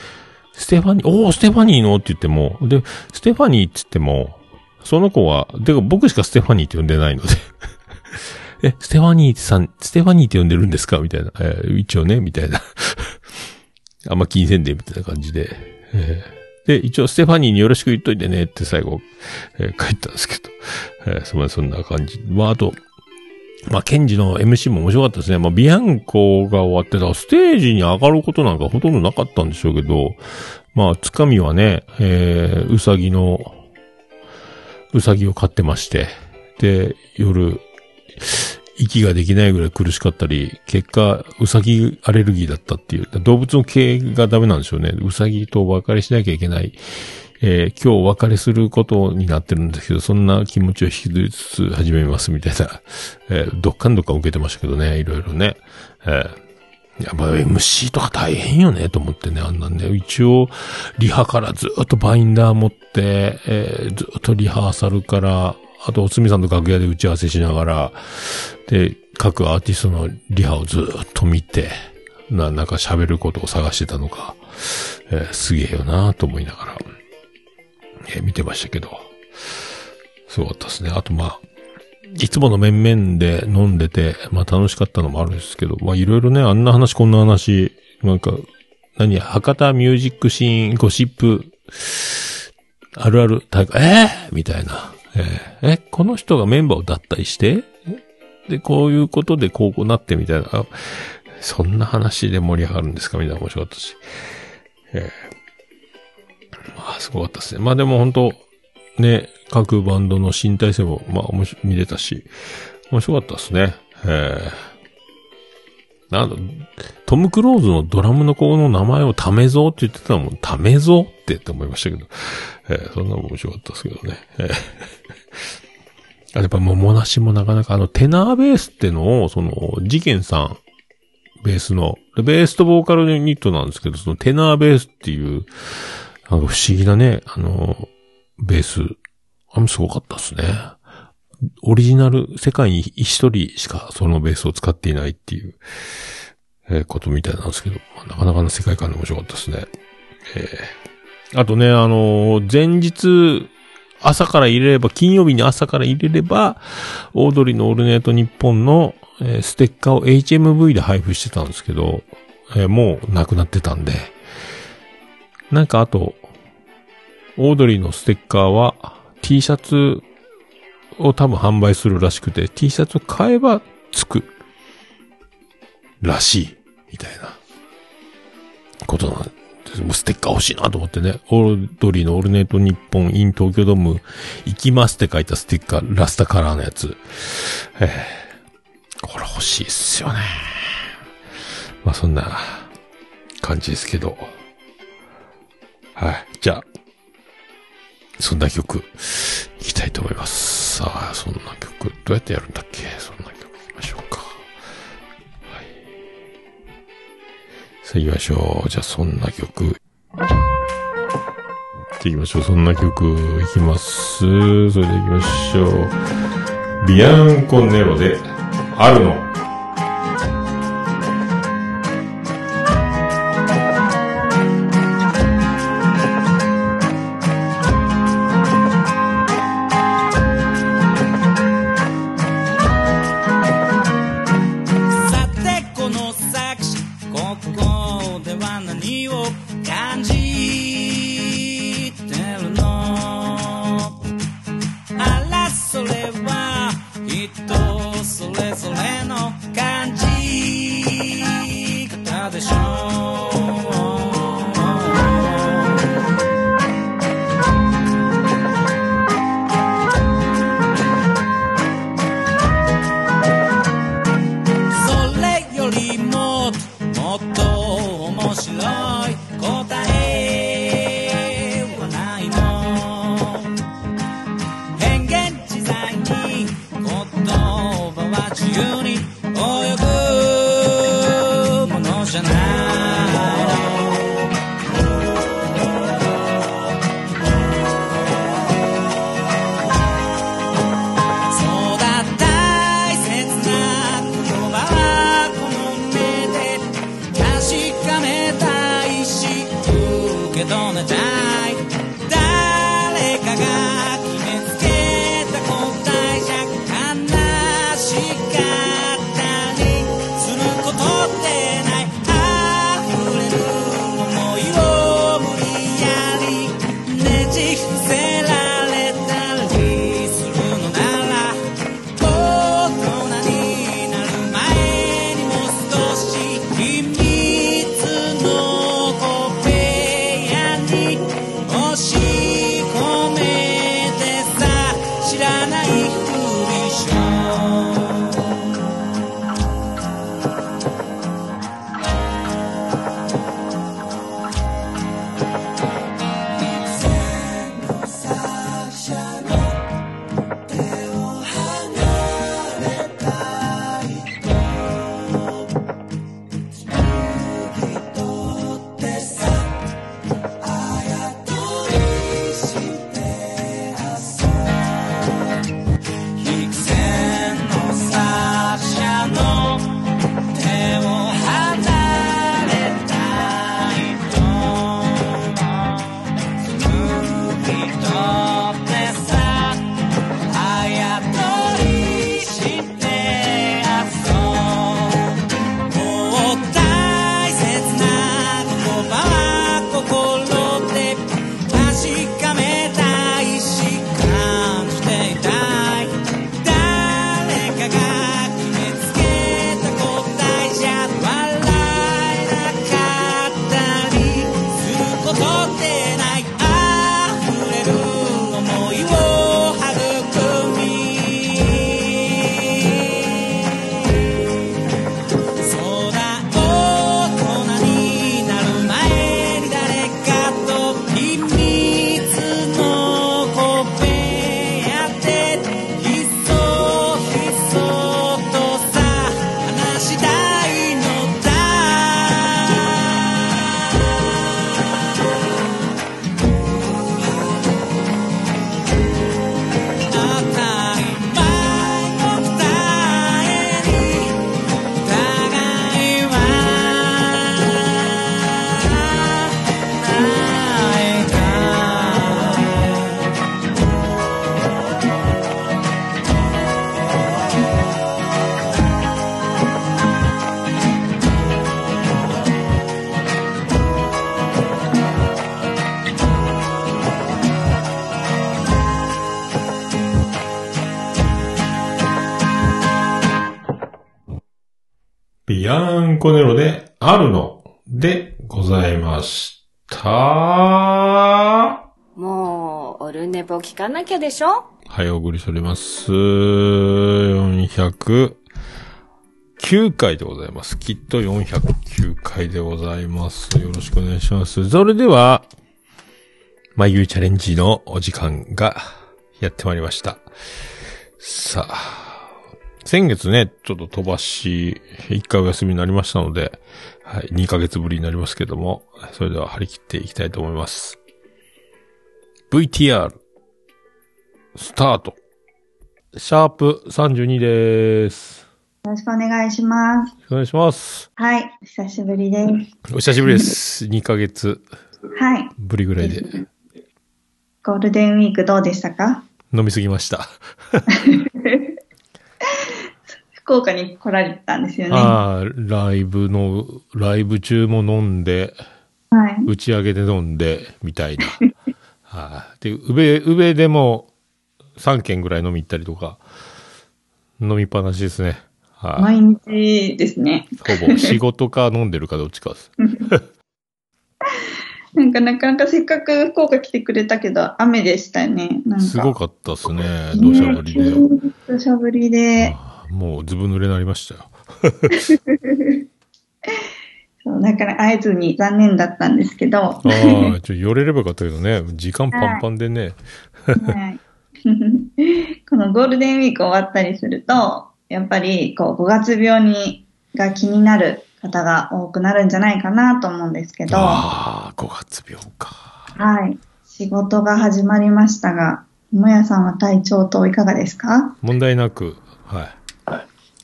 ステファニー、おー、ステファニーのって言っても、で、ステファニーって言っても、その子は、てか僕しかステファニーって呼んでないので。え、ステファニーさん、ステファニーって呼んでるんですか？みたいな。えー一応ね、みたいな。あんま気にせんで、みたいな感じで。えーで、一応ステファニーによろしく言っといてねって最後、えー書いたんですけど。えーそまあそんな感じ。まああと、まあ、ケンジの MC も面白かったですね。まあ、ビアンコが終わってた、ステージに上がることなんかほとんどなかったんでしょうけど、まあ、つかみはね、えー、うさぎの、うさぎを飼ってまして、で、夜、息ができないぐらい苦しかったり、結果、うさぎアレルギーだったっていう、動物の系がダメなんでしょうね。うさぎとお別れしなきゃいけない。えー今日お別れすることになってるんですけど、そんな気持ちを引きずりつつ始めますみたいな、えーどっかんどっか受けてましたけどね、いろいろね。えーやっぱ MC とか大変よね、と思ってね、あんなんね。一応、リハからずっとバインダー持って、えーずっとリハーサルから、あと、おつみさんと楽屋で打ち合わせしながら、で、各アーティストのリハをずっと見て、な、なんか喋ることを探してたのか、えーすげえよなと思いながら、えー見てましたけど、すごかったですね。あと、まあ、いつもの面々で飲んでて、まあ楽しかったのもあるんですけど、まあいろいろね、あんな話こんな話、なんか、何、博多ミュージックシーン、ゴシップ、あるある大会、えー、みたいな。え、この人がメンバーを脱退して？で、こういうことでこうなってみたいな。そんな話で盛り上がるんですか？みたいな面白かったし。えーまあ、すごかったですね。まあでも本当ね、各バンドの新体制も、まあ、見れたし、面白かったですね。えー、なんだ、トム・クローズのドラムの子の名前をタメゾーって言ってたのも、タメゾーってって思いましたけど、えー、そんなのも面白かったですけどね。えーあやっぱ桃梨もなかなか、あの、テナーベースってのを、その、事件さん、ベースの、ベースとボーカルユニットなんですけど、そのテナーベースっていう、なんか不思議なね、あの、ベース、あれもすごかったですね。オリジナル、世界に一人しかそのベースを使っていないっていう、えーことみたいなんですけど、まあなかなかの世界観で面白かったですね。えーあとね、あのー前日、朝から入れれば、金曜日に朝から入れれば、オードリーのオールネート日本の、えーステッカーを HMV で配布してたんですけど、えーもうなくなってたんで、なんかあと、オードリーのステッカーは T シャツを多分販売するらしくて、T シャツを買えばつく。らしい。みたいな。ことなん。ステッカー欲しいなと思ってね。オードリーのオールネート日本 in 東京ドーム行きますって書いたステッカー、ラスタカラーのやつ。えーこれ欲しいっすよね。まあそんな感じですけど。はい。じゃあ、そんな曲、いきたいと思います。さあ、そんな曲、どうやってやるんだっけ？そんな曲いきましょうか。さあ行きましょう。じゃあ、そんな曲。行っていきましょう。そんな曲、いきます。それで行きましょう。ビアンコネロで、あるの。かなきゃでしょ？はい、お送りしております。409回でございます。きっと409回でございます。よろしくお願いします。それでは、眉毛チャレンジのお時間がやってまいりました。さあ、先月ね、ちょっと飛ばし、1回お休みになりましたので、はい、2ヶ月ぶりになりますけども、それでは張り切っていきたいと思います。VTR、スタート。シャープ32です。よろしくお願いします。お願いします。はい、久しぶりです。お久しぶりです。2ヶ月はい、ぶりぐらいでゴールデンウィークどうでしたか？飲みすぎました。福岡に来られたんですよね。はああ、ライブの、ライブ中も飲んで、い。打ち上げで飲んで、みたいな。はい、で、宇部、宇部でも3軒ぐらい飲み行ったりとか、飲みっぱなしですね。はい、毎日ですね。ほぼ仕事か飲んでるかどっちかです。なんかなかなかせっかく福岡来てくれたけど、雨でしたよね。すごかったですね。土砂降りで。ね土砂降りで、もうずぶ濡れになりましたよ。そうだから会えずに残念だったんですけど、ああ、ちょ、寄れればよかったけどね。時間パンパンでね。はい、このゴールデンウィーク終わったりすると、やっぱりこう5月病にが気になる方が多くなるんじゃないかなと思うんですけど、はああ、5月病か。い。仕事が始まりましたが、もやさんは体調といかがですか？問題なく、はい。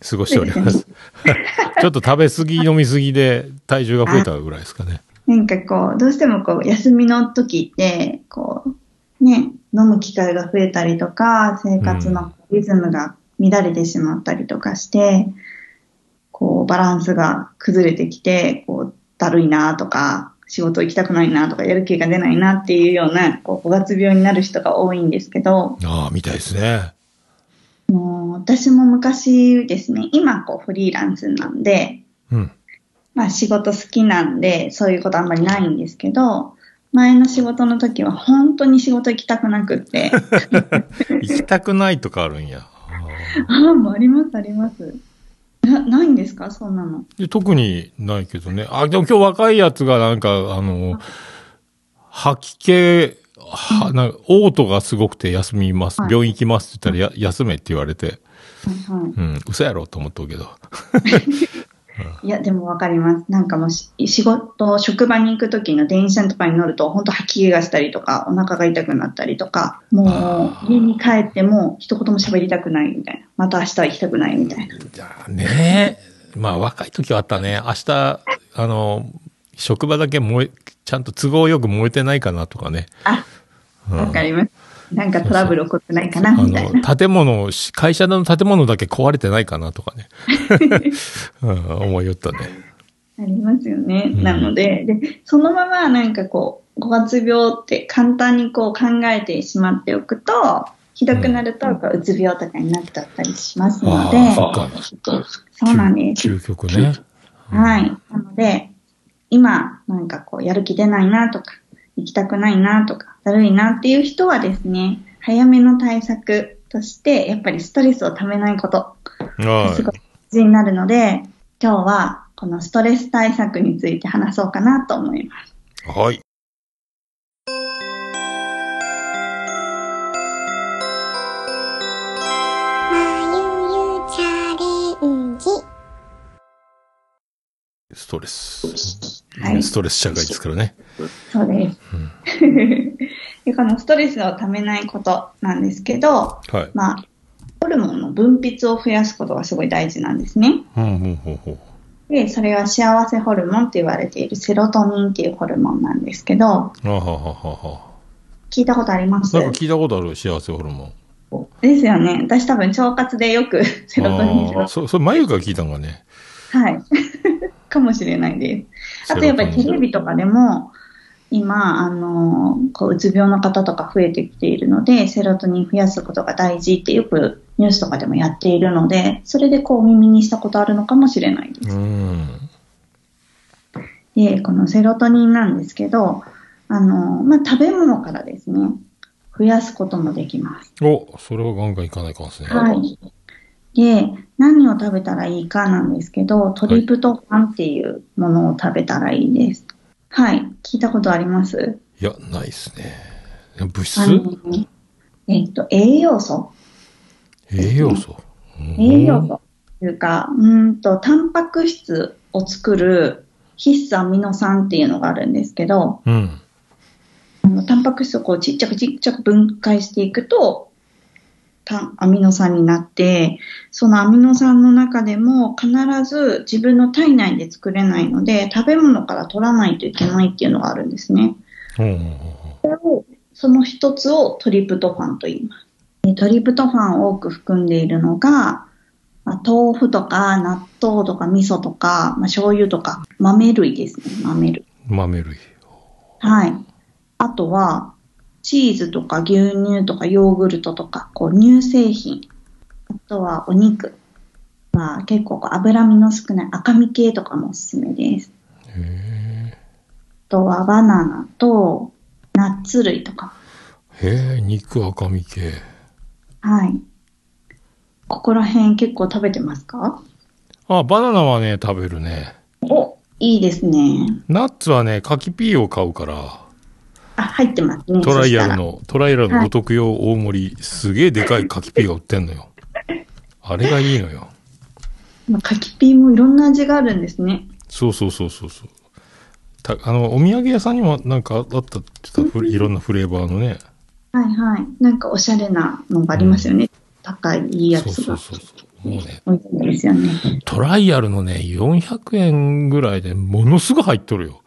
過ごしております。ちょっと食べ過ぎ、飲み過ぎで体重が増えたぐらいですかね。なんかこう、どうしてもこう、休みの時って、こう、ね、飲む機会が増えたりとか、生活のリズムが乱れてしまったりとかして、こう、バランスが崩れてきて、こう、だるいなとか、仕事行きたくないなとか、やる気が出ないなっていうような、こう、5月病になる人が多いんですけど、ああ、みたいですね。もう私も昔ですね、今こうフリーランスなんで、うん。まあ仕事好きなんで、そういうことあんまりないんですけど、前の仕事の時は本当に仕事行きたくなくって、行きたくないとかあるんや。ああ、もうありますあります。な、ないんですか？そんなの。で特にないけどね。あ、でも今日若いやつがなんか、あの、吐き気、は、なんか、嘔吐がすごくて休みます。はい病院行きますって言ったら、や、休めって言われて、はいはいうん、嘘やろと思っとうけど。いや、でもわかります。なんかもうし仕事、職場に行く時の電車とかに乗ると、本当吐き気がしたりとか、お腹が痛くなったりとか、もう家に帰っても一言も喋りたくないみたいな。また明日行きたくないみたいな。じゃあねまあ若い時はあったね。明日、あの、職場だけ燃え、ちゃんと都合よく燃えてないかなとかね。あ、うんわかります。なんかトラブル起こってないかなあみたいな。の、建物、会社の建物だけ壊れてないかなとかね。うん、思いよったね。ありますよね。うんなのでで、そのままなんかこう、5月病って簡単にこう考えてしまっておくと、ひどくなると、こううつ病とかになっちゃったりしますので、ああ、そっか。そうなんです。究極ね。はい。なので、今、なんかこう、やる気出ないなとか、行きたくないなとか、だるいなっていう人はですね、早めの対策として、やっぱりストレスをためないこと、はすごい大事になるので、今日はこのストレス対策について話そうかなと思います。い。はい。ストレス。はいストレス社会ですからね。そうです。でこのストレスをためないことなんですけど、はい。まあ、ホルモンの分泌を増やすことがすごい大事なんですね。うん、うん、ほうほう。で、それは幸せホルモンって言われているセロトニンっていうホルモンなんですけど、あはははは。聞いたことあります？なんか聞いたことある幸せホルモン。ですよね。私多分腸活でよく セロトニンセロああ、そ、それ、眉が聞いたんがね。はい。かもしれないです。あとやっぱりテレビとかでも、今、あの、こう、うつ病の方とか増えてきているので、セロトニン増やすことが大事ってよくニュースとかでもやっているので、それでこう耳にしたことあるのかもしれないです。うん。で、このセロトニンなんですけど、あの、まあ、食べ物からですね、増やすこともできます。お、それはガンガンいかないかんですね。はい。で、何を食べたらいいかなんですけど、トリプトファンっていうものを食べたらいいです。はい。聞いたことあります？いや、ないですね。物あ質のえっと、栄養素栄養素？うん栄養素というか、うーんと、タンパク質を作る必須アミノ酸っていうのがあるんですけど、うん。あのタンパク質をこうちっちゃくちっちゃく分解していくと、タアミノ酸になって、そのアミノ酸の中でも必ず自分の体内で作れないので、食べ物から取らないといけないっていうのがあるんですね。ほうほうほうほその一つをトリプトファンと言います。でトリプトファンを多く含んでいるのが、まあ豆腐とか納豆とか味噌とか、まあ、醤油とか豆類ですね、豆類。う豆類。はい。あとは、チーズとか牛乳とかヨーグルトとか、こう乳製品。あとはお肉。まあ結構こう脂身の少ない赤身系とかもおすすめです。へあとはバナナとナッツ類とか。え。へえ、肉赤身系。はい。ここら辺結構食べてますか？あ、バナナはね、食べるね。お、いいですね。ナッツはね、柿ピーを買うから、あ、入ってますね。トライアルの、トライアルのお得用大盛り、すげえでかい柿ピーが売ってんのよ。あれがいいのよ。柿ピーもいろんな味があるんですね。そうそうそうそうそう。たあの、お土産屋さんにもなんかあったって言ったいろんなフレーバーのね。はいはい。なんかおしゃれなのがありますよね。高いいいやつが。そうそうそうそう。もうね、ですよね。トライアルのね、400円ぐらいでものすごい入っとるよ。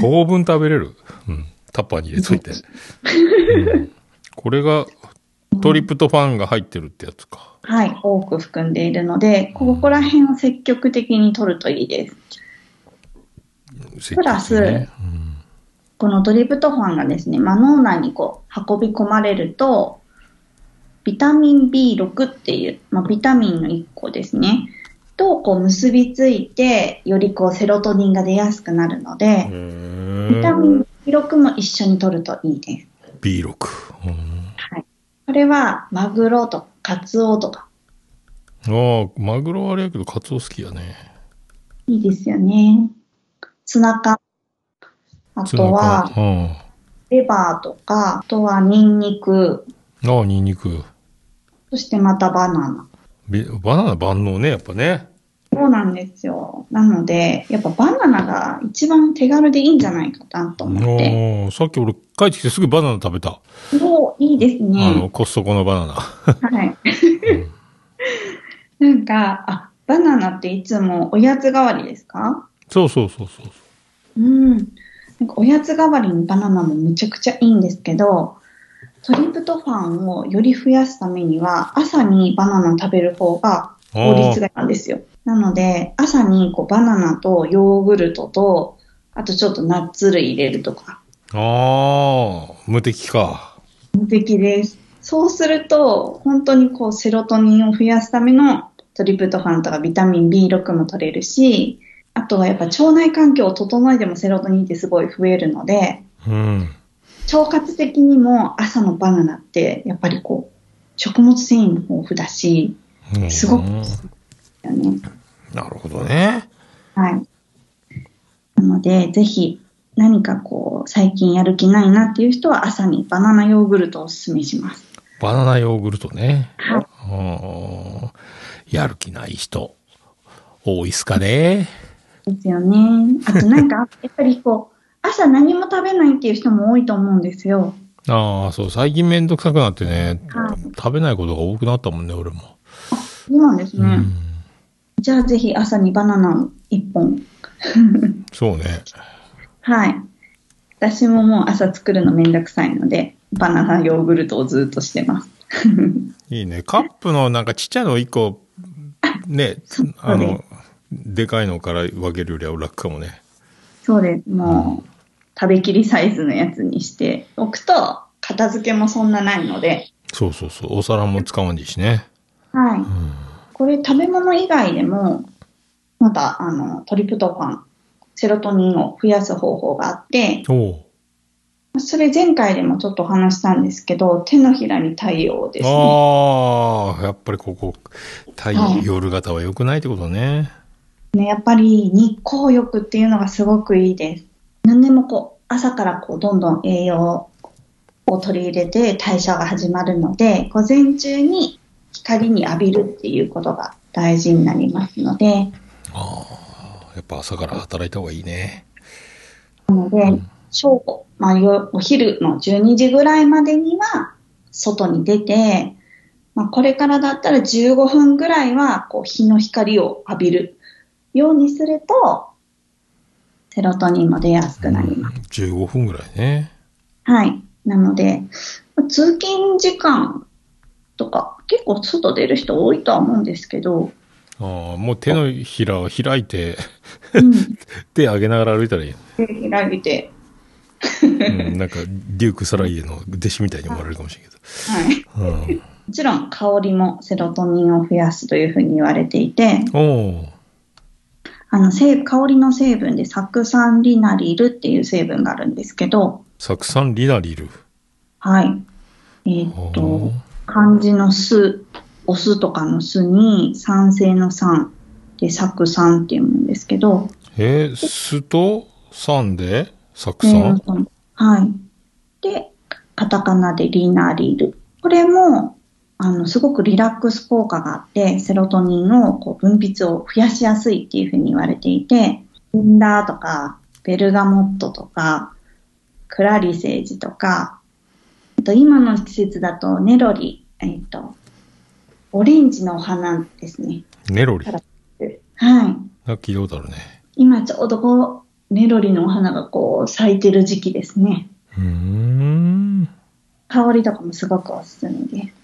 当分食べれる。うん。タッパーに入れといて。うんこれが、トリプトファンが入ってるってやつか。はい、多く含んでいるので、ここら辺を積極的に取るといいです。プラスうんこのトリプトファンがですね、まあ、脳内にこう運び込まれると、ビタミン B6 っていう、まあ、ビタミンの1個ですね、とこう結びついて、よりこうセロトニンが出やすくなるので、ビタミン B6 も一緒に取るといいです。B6。うんはい。これは、マグロとか、カツオとか、ああ、マグロはあれやけど、カツオ好きやね。いいですよね。ツナ缶。あとは、レバーとか、あとはニンニク、うん。ああ、ニンニク。そしてまたバナナ。ビバナナ万能ね、やっぱね。そうなんですよ。なので、やっぱバナナが一番手軽でいいんじゃないかなと思って。さっき俺帰ってきてすぐバナナ食べた。おいいですあの、ね。コストコのバナナ。はい。なんか、あ、バナナっていつもおやつ代わりですか？そうそうそうそう。うん。なんかおやつ代わりにバナナもむちゃくちゃいいんですけど、トリプトファンをより増やすためには、朝にバナナ食べる方が効率がいいんですよ。なので、朝にこうバナナとヨーグルトと、あとちょっとナッツ類入れるとか、ああ、無敵か。無敵です。そうすると、本当にこうセロトニンを増やすためのトリプトファンとかビタミン B6 も取れるし、あとはやっぱ腸内環境を整えてもセロトニンってすごい増えるので、うん。腸活的にも朝のバナナってやっぱりこう食物繊維も豊富だし、うんすごくよね。なるほどね。はい。なので、ぜひ何かこう最近やる気ないなっていう人は朝にバナナヨーグルトをおすすめします。バナナヨーグルトね。はい。やる気ない人、多いっすかね。ですよね。あとなんか、やっぱりこう、朝何も食べないっていう人も多いと思うんですよ。ああ、そう、最近めんどくさくなってね、はい食べないことが多くなったもんね、俺も。そうなんですね。うん。じゃあぜひ朝にバナナを1本。そうね。はい。私ももう朝作るのめんどくさいので、バナナヨーグルトをずっとしてます。いいね。カップのなんかちっちゃいの1個、ね あの、でかいのから分けるよりは楽かもね。そうです。もう、食べきりサイズのやつにしておくと、片付けもそんなないので、そうそうそう。お皿も使わんでいいしね。はい。うん。これ食べ物以外でも、また、あの、トリプトファン、セロトニンを増やす方法があって、それ前回でもちょっとお話したんですけど、手のひらに太陽ですね。ああ、やっぱりここ、太はい夜型は良くないってことね。ね、やっぱり日光浴っていうのがすごくいいです。何でもこう、朝からこう、どんどん栄養を取り入れて代謝が始まるので、午前中に光に浴びるっていうことが大事になりますので、やっぱ朝から働いた方がいいね。なので、正午、まあ、よお昼の12時ぐらいまでには外に出て、まあ、これからだったら15分ぐらいはこう日の光を浴びるようにすると、セロトニンも出やすくなります。15分ぐらいね。はい。なので、通勤時間とか、結構外出る人多いとは思うんですけど、ああ、もう手のひらを開いて、うん、手上げながら歩いたらいいよ。手開いて、うん、なんか、デューク・サライエの弟子みたいに思われるかもしれんけはい。ど。うん。もちろん香りもセロトニンを増やすというふうに言われていて、おおあの、成香りの成分で酢酸リナリルっていう成分があるんですけど、酢酸リナリル？はい。えーっおとー、漢字の酢、お酢とかの酢に酸性の酸で酢酸っていうんですけど、えー、酢と酸で酢酸？はい。で、カタカナでリナリル。これも、あの、すごくリラックス効果があって、セロトニンのこう分泌を増やしやすいっていうふうに言われていて、リンダーとか、ベルガモットとか、クラリセージとか、あと今の季節だとネロリ、えっ、と、オレンジのお花ですね。ネロリ？はい。なんか聞いたことあるね。今ちょうどこう、ネロリのお花がこう咲いてる時期ですね。うーん。香りとかもすごくおすすめです。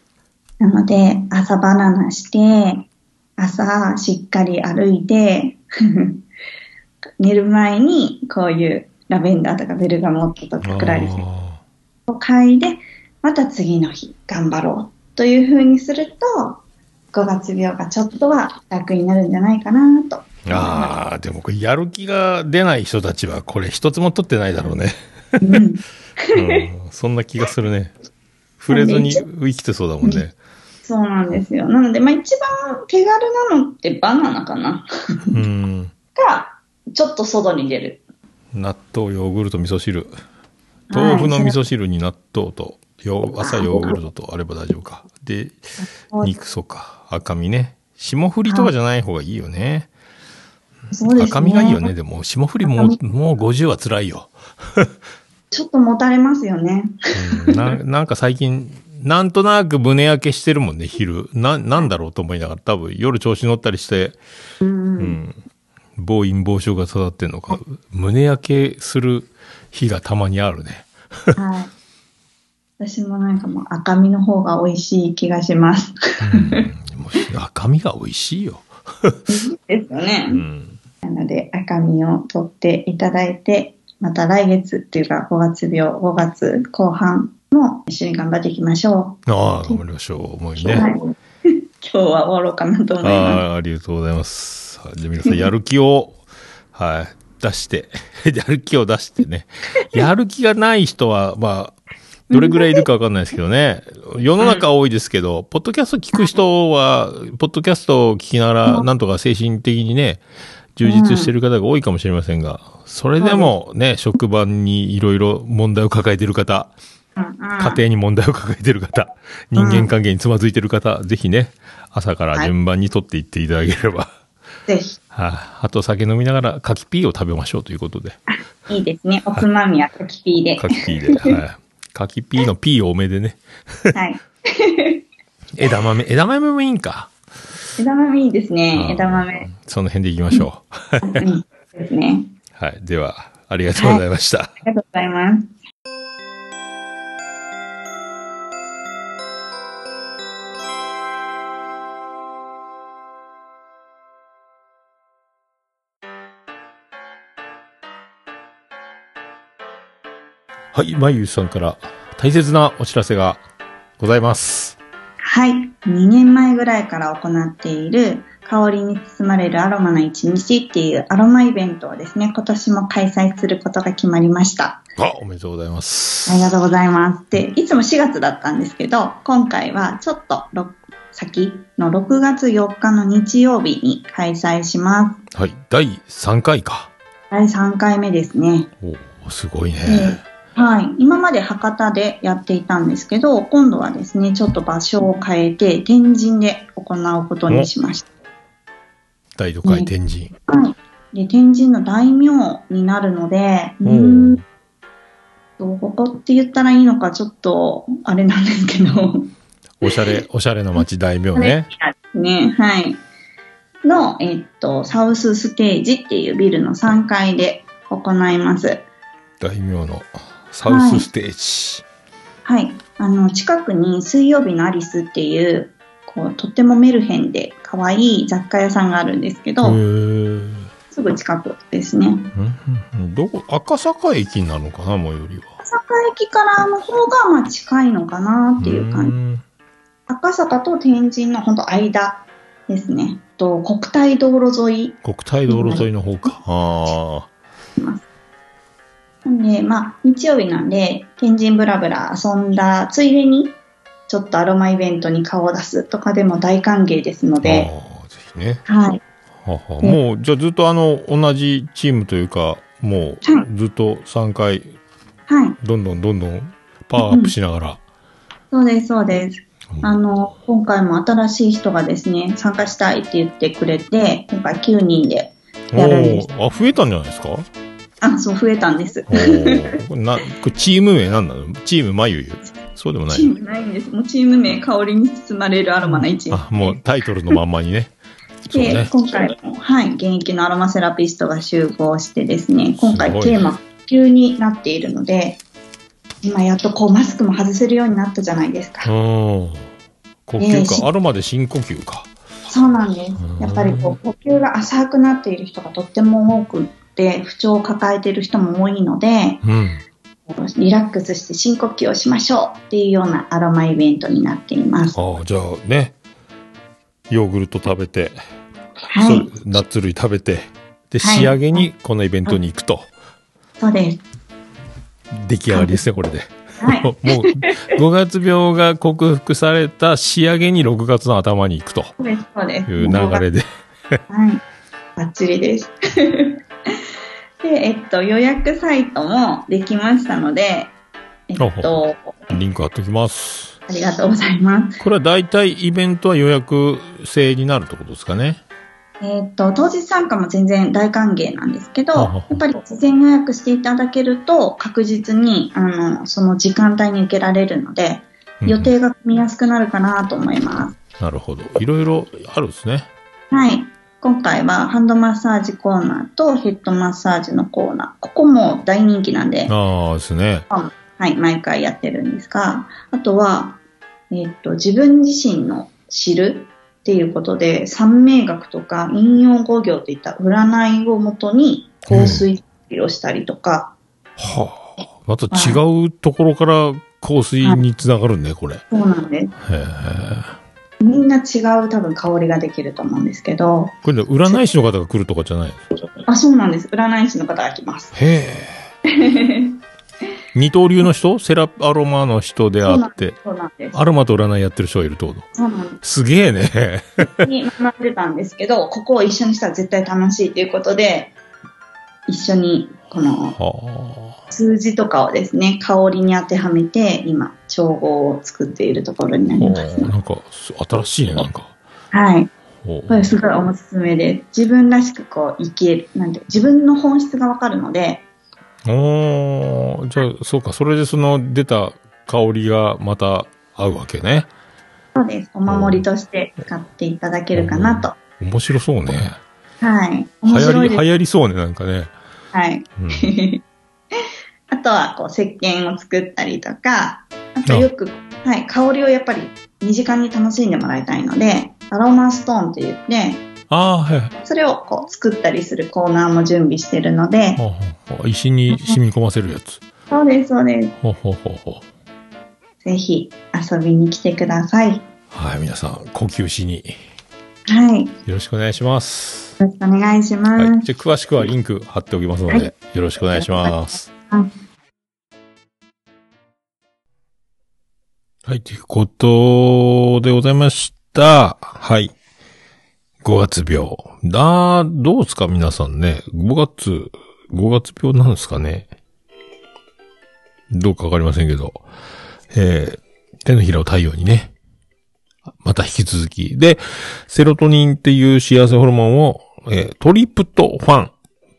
なので、朝バナナして、朝しっかり歩いて、寝る前にこういうラベンダーとかベルガモットとかクラリスあを嗅いで、また次の日頑張ろうという風にすると、5月病がちょっとは楽になるんじゃないかなと。ーあー、でもこれやる気が出ない人たちはこれ一つも取ってないだろうね。うん、うん、そんな気がするね。触れずに生きてそうだもんね。そうなんですよ。なので、まあ一番手軽なのってバナナかな。うん。か、ちょっと外に出る。納豆、ヨーグルト、味噌汁。豆腐の味噌汁に納豆と、よ朝ヨーグルトとあれば大丈夫か。で、肉そうか。赤身ね。霜降りとかじゃない方がいいよね。そうですね。赤身がいいよね。でも、霜降りもう、もう50は辛いよ。ちょっともたれますよね。うんななんか最近、なんとなく胸焼けしてるもんね、昼。な、なんだろうと思いながら、多分夜調子乗ったりして、うん。うん。暴飲暴食が育ってんのか、胸焼けする日がたまにあるね。はい。私もなんかもう赤身の方が美味しい気がします。うん。赤身が美味しいよ。ですよね。うん。なので赤身を取っていただいて、また来月っていうか5月病、5月後半も一緒に頑張っていきましょああ、頑張りましょう。思う。いね。はい。今日は終わろうかなと思いまああ、ありがとうございます。じゃあ皆さん、やる気を、はい、出して、やる気を出してね。やる気がない人は、まあ、どれぐらいいるかわかんないですけどね。世の中多いですけど、ポッドキャスト聞く人は、ポッドキャストを聞きながら、なんとか精神的にね、充実してる方が多いかもしれませんが、それでもね、職場にいろいろ問題を抱えている方、家庭に問題を抱えている方、人間関係につまずいている方、ぜひね、朝から順番に取っていっていただければ。ぜひ。はい、あと酒飲みながら柿ピーを食べましょうということで。いいですね。おつまみは柿ピーで。柿ピーで。はい。柿ピーのピー多めでね。はい。枝豆、枝豆もいいんか。枝豆いいですね。うん枝豆。その辺でいきましょう。うん。ですね。はい。では、ありがとうございました。ありがとうございます。はい。まゆさんから大切なお知らせがございます。はい。2年前ぐらいから行っている香りに包まれるアロマの一日っていうアロマイベントをですね、今年も開催することが決まりました。あ、おめでとうございます。ありがとうございます。で、いつも4月だったんですけど、今回はちょっとろ先の6月4日の日曜日に開催します。はい。第3回か。第3回目ですね。おーすごいね。はい。今まで博多でやっていたんですけど、今度はですね、ちょっと場所を変えて、天神で行うことにしました。第6回天神。はい。で、天神の大名になるので、うんーどこって言ったらいいのかちょっと、あれなんですけど。おしゃれ、おしゃれの街大名ね。ね、はい。の、えっと、サウスステージっていうビルの3階で行います。大名のサウスステージ。はい。あの、近くに水曜日のアリスっていう、こう、とってもメルヘンで可愛い雑貨屋さんがあるんですけへど、ーすぐ近くですね。どこ、赤坂駅なのかな、最寄りは。赤坂駅からの方が、まあ、近いのかなっていう感じ。ん赤坂と天神のほんと間ですね。と、国体道路沿い国体道路沿いの方か。あなんで、まあ、日曜日なんで、天神ブラブラ遊んだついでに、ちょっとアロマイベントに顔を出すとかでも大歓迎ですのあ。で、ああ、ぜひね。はい。ははうんもう、じゃあずっとあの、同じチームというか、もう、ずっと3回、はい。どんどんどんどんパワーアップしながら。そうです、そうです。うんあの、今回も新しい人がですね、参加したいって言ってくれて、今回9人でやるんです。あ、増えたんじゃないですか？あ、そう、増えたんです。これな、これチーム名なんなのチームまゆゆ。そうでもないチ。ームないんです。もうチーム名、香りに包まれるアロマな一日。あ、もうタイトルのまんまにね。で、ね。今回も、はい、現役のアロマセラピストが集合してですね、今回テーマ、呼吸になっているので、今やっとこうマスクも外せるようになったじゃないですか。うん。呼えーし吸か。アロマで深呼吸か。そうなんですうん。やっぱりこう呼吸が浅くなっている人がとっても多くって、不調を抱えている人も多いので、うん。リラックスして深呼吸をしましょうっていうようなアロマイベントになっています。ああ、じゃあね。ヨーグルト食べて、はい。ナッツ類食べて、で、はい仕上げにこのイベントに行くと。そうです。出来上がりですね、これで。はい。もう、5月病が克服された仕上げに6月の頭に行くと。いう流れで。はい。バッチリです。で、えっと、予約サイトもできましたので、えっと、リンク貼っときます。ありがとうございます。これは大体イベントは予約制になるってことですかね。えっと、当日参加も全然大歓迎なんですけど、やっぱり事前予約していただけると、確実に、あの、その時間帯に受けられるので、うん予定が組みやすくなるかなと思います。なるほど。いろいろあるんですね。はい。今回はハンドマッサージコーナーとヘッドマッサージのコーナー。ここも大人気なんで、ああですね。はい、毎回やってるんですが、あとは、えっと、自分自身の知るっていうことで、三名学とか引用語行といった占いをもとに香水をしたりとか、はあ。また違うところから香水につながるね、これ。へそうなんです。え。みんな違う多分香りができると思うんですけど、これね、占い師の方が来るとかじゃないあ、そうなんです。占い師の方が来ます。へえ。二刀流の人？セラアロマの人であって、そうなんです。アロマと占いやってる人がいるってこと？そうなんです。すげえね。に学んでたんですけど、ここを一緒にしたら絶対楽しいということで、一緒にこのは数字とかをですね、香りに当てはめて、今、調合を作っているところになあ。ります、ね。なんか、す新しいね、なんか。はい。これすごいおすすめです。自分らしくこう生きる、なんて、自分の本質がわかるので、おーじゃあ、そうか、それでその出た香りがまた合うわけね。そうです。お守りとして使っていただけるかなと。面白そうね。はい。流行り、面白いです。流行りそうね、なんかね。はい。うん、あとは、こう、石鹸を作ったりとか、あとよく、はい、香りをやっぱり身近に楽しんでもらいたいので、アロマストーンって言って、ああ、はい。それをこう作ったりするコーナーも準備してるので、ほうほうほう石に染み込ませるやつ。そうです、そうです。ほうほうほうほう。ぜひ遊びに来てください。よはい、皆さん、呼吸しにはい。よよろしくお願いします。ろしくお願いします。はい。じゃあ詳しくはリンク貼っておきますので、はいよろしくお願いします。はいはい、ということでございました。はい。5月病。あーどうですか皆さんね。5月、5月病なんですかね。どうかわかりませんけど。えー手のひらを太陽にね。また引き続き。で、セロトニンっていう幸せホルモンを、えートリプトファンっ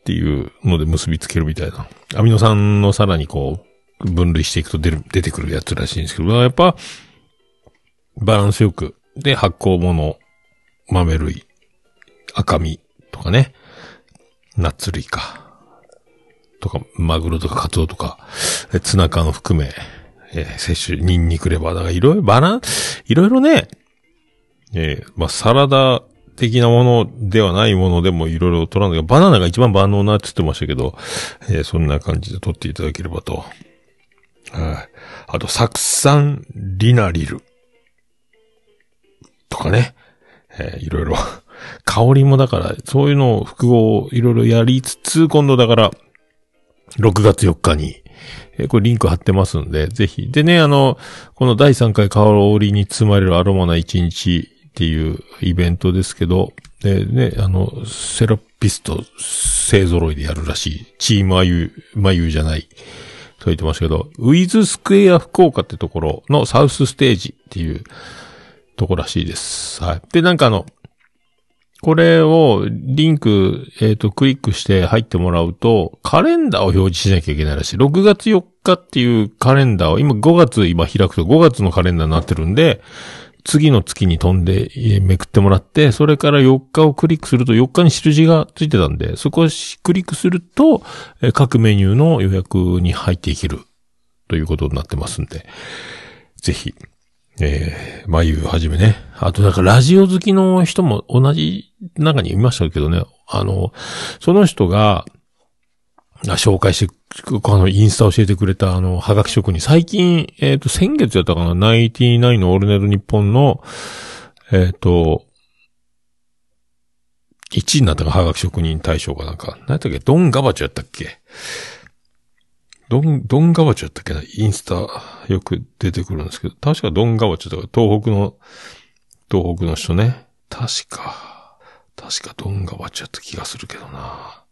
ていうので結びつけるみたいな。アミノ酸のさらにこう、分類していくと出る、出てくるやつらしいんですけど、やっぱ、バランスよく、で、発酵物、豆類、赤身とかね、ナッツ類か、とか、マグロとかカツオとか、ツナ缶含め、えー摂取、ニンニクレバーだからいろいろバラン、いろいろね、えーまあ、サラダ的なものではないものでもいろいろ取らない、バナナが一番万能なって言ってましたけど、えーそんな感じで取っていただければと。はい。あと、酢酸リナリル。とかね。えーいろいろ。香りもだから、そういうのを複合いろいろやりつつ、今度だから、6月4日に、えーこれリンク貼ってますんで、ぜひ。でね、あの、この第3回香りに包まれるアロマな一日っていうイベントですけど、でね、あの、セラピスト勢揃いでやるらしい。チームあゆ、まゆじゃない。と言ってましたけど、ウィズスクエア福岡ってところのサウスステージっていうとこらしいです。はい。で、なんかあの、これをリンク、えっ、と、クリックして入ってもらうと、カレンダーを表示しなきゃいけないらしい。6月4日っていうカレンダーを、今5月今開くと5月のカレンダーになってるんで、次の月に飛んでめくってもらって、それから4日をクリックすると4日に印がついてたんで、そこをクリックすると、各メニューの予約に入っていけるということになってますんで、ぜひ、えー、まゆはじめね。あとなんかラジオ好きの人も同じ中にいましたけどね。あの、その人が、紹介して、あの、インスタ教えてくれた、あの、はがき職人。最近、えっ、と、先月やったかな、ナインティナインのオールネット日本の、えっ、と、1位になったか、はがき職人大賞かなんか。何やったっけ？ドンガバチョやったっけ？ドン、ドンガバチョやったっけな？インスタよく出てくるんですけど、確かドンガバチョとか、東北の、東北の人ね。確か、確かドンガバチョやった気がするけどな。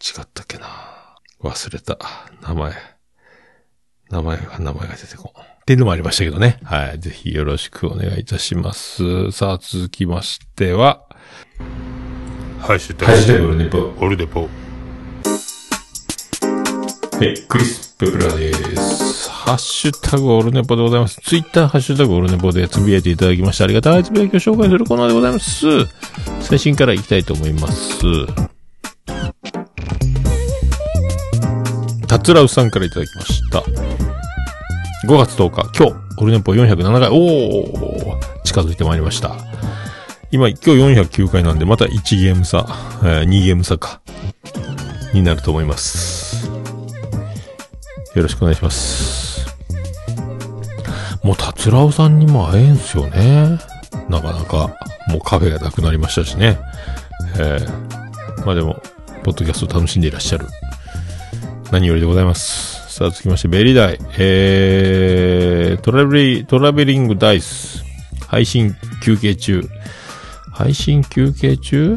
違ったっけな。忘れた。名前。名前が、名前が出てこん。っていうのもありましたけどね。はい。ぜひよろしくお願いいたします。さあ、続きましては、ハッシュタグ、ハッシュタグオルネポ、オルネポ。はい、クリス・ペプラです。ハッシュタグオルネポでございます。ツイッターハッシュタグオルネポでつぶやいていただきました。ありがたいつぶやきを紹介するコーナーでございます。最新から行きたいと思います。タツラウさんからいただきました。5月10日、今日、オルネポ407回、おー近づいてまいりました。今、今日409回なんで、また1ゲーム差、えー2ゲーム差か、になると思います。よろしくお願いします。もう、タツラウさんにも会えんすよね。なかなか、もうカフェがなくなりましたしね。えー、まあでも、ポッドキャスト楽しんでいらっしゃる。何よりでございます。さあ、続きまして、ベリーダイ。えー、トラベリ、トラベリングダイス。配信休憩中。配信休憩中？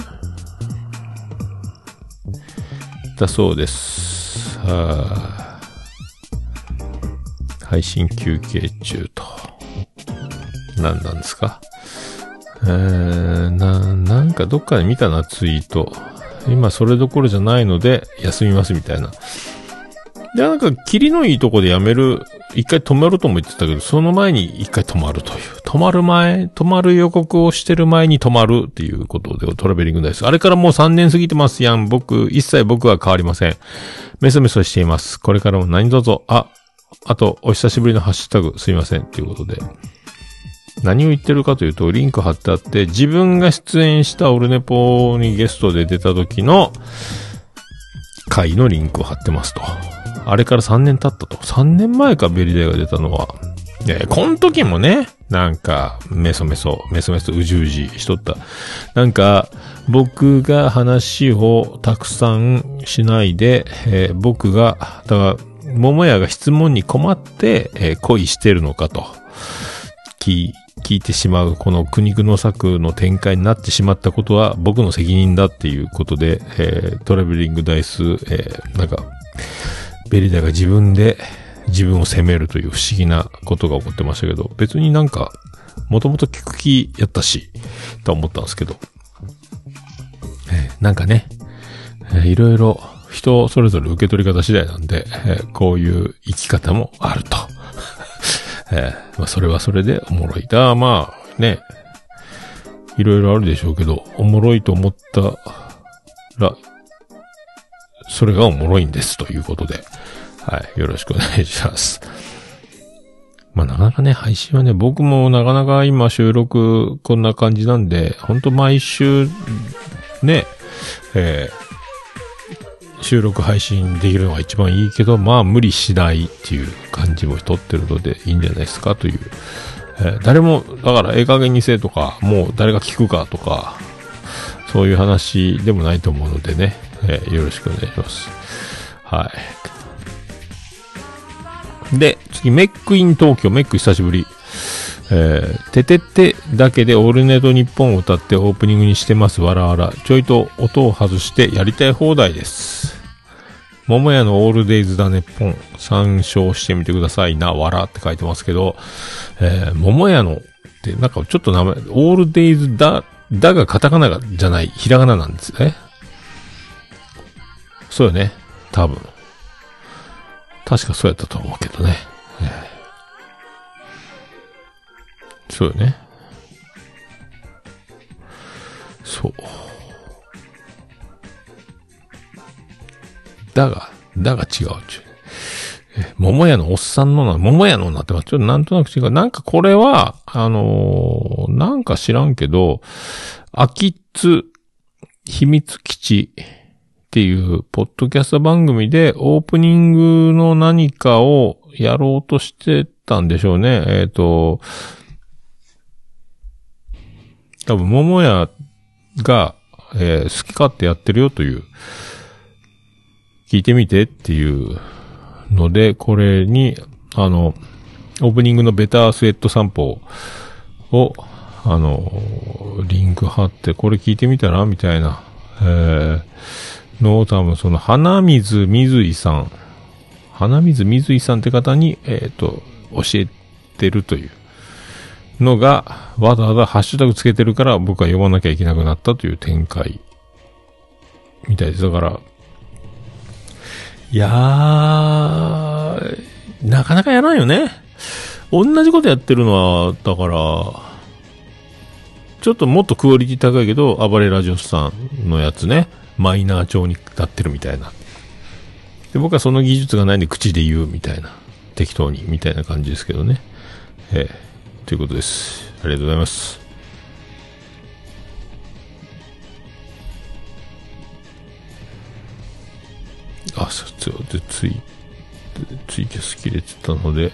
だそうです。はあ、配信休憩中と。何なんですか？えー、な、なんかどっかで見たな、ツイート。今それどころじゃないので、休みますみたいな。で、なんか、霧のいいとこでやめる、一回止まるとも言ってたけど、その前に一回止まるという。止まる前、止まる予告をしてる前に止まるっていうことで、トラベリングです。あれからもう3年過ぎてますやん。僕、一切僕は変わりません。メソメソしています。これからも何卒、あ、あと、お久しぶりのハッシュタグ、すいません。っていうことで。何を言ってるかというと、リンク貼ってあって、自分が出演したオルネポにゲストで出た時の回のリンクを貼ってますと。あれから3年経ったと。3年前かベリデーが出たのは。えこの時もね、なんか、メソメソ、メソメソうじうじしとった。なんか、僕が話をたくさんしないで、えー僕が、だから、桃屋が質問に困って、えー恋してるのかと。聞聞いてしまう、この苦肉の策の展開になってしまったことは僕の責任だっていうことで、えートラベリングダイス、えーなんか、ベリダが自分で自分を責めるという不思議なことが起こってましたけど、別になんか、もともと聞く気やったし、と思ったんですけど、えーなんかね、えーいろいろ人それぞれ受け取り方次第なんで、えーこういう生き方もあると。えーまあ、それはそれでおもろい。だ、まあ、ね、いろいろあるでしょうけど、おもろいと思ったら、それがおもろいんですということで、はい、よろしくお願いします。まあ、なかなかね、配信はね、僕もなかなか今収録こんな感じなんで、ほんと毎週、ね、えー収録配信できるのが一番いいけど、まあ無理しないっていう感じも取ってるのでいいんじゃないですかという。えー誰も、だからええ加減にせえとか、もう誰が聞くかとか、そういう話でもないと思うのでね、えーよろしくお願いします。はい。で、次、メックイン東京、メック久しぶり。えー、てててだけでオールネート日本を歌ってオープニングにしてます、わらわら。ちょいと音を外してやりたい放題です。桃屋のオールデイズだねっぽん、参照してみてくださいな、わらって書いてますけど、えー、桃屋のって、なんかちょっと名前、オールデイズだ、だがカタカナがじゃない、ひらがななんですね。そうよね、多分。確かそうやったと思うけどね。ええそうよね。そう。だが、だが違うちゅう。え、桃屋のおっさんのな、桃屋のなってます。ちょっとなんとなく違う。なんかこれは、あのーなんか知らんけど、秋津秘密基地っていう、ポッドキャスト番組でオープニングの何かをやろうとしてたんでしょうね。えっ、と、多分、桃屋が、えー好き勝手やってるよという、聞いてみてっていうので、これに、あの、オープニングのベタースウェット散歩を、あの、リンク貼って、これ聞いてみたら？みたいな、えー、のを多分その、花水水井さん、花水水井さんって方に、えっ、と、教えてるという。のが、わざわざハッシュタグつけてるから僕は読まなきゃいけなくなったという展開、みたいです。だから、いやー、なかなかやらんよね。同じことやってるのは、だから、ちょっともっとクオリティ高いけど、暴れラジオスさんのやつね、マイナー調になってるみたいな。で、僕はその技術がないんで口で言うみたいな。適当に、みたいな感じですけどね。ええということです。ありがとうございます。あ、そう、そうで、ツイ、ツイキャス切れてたので、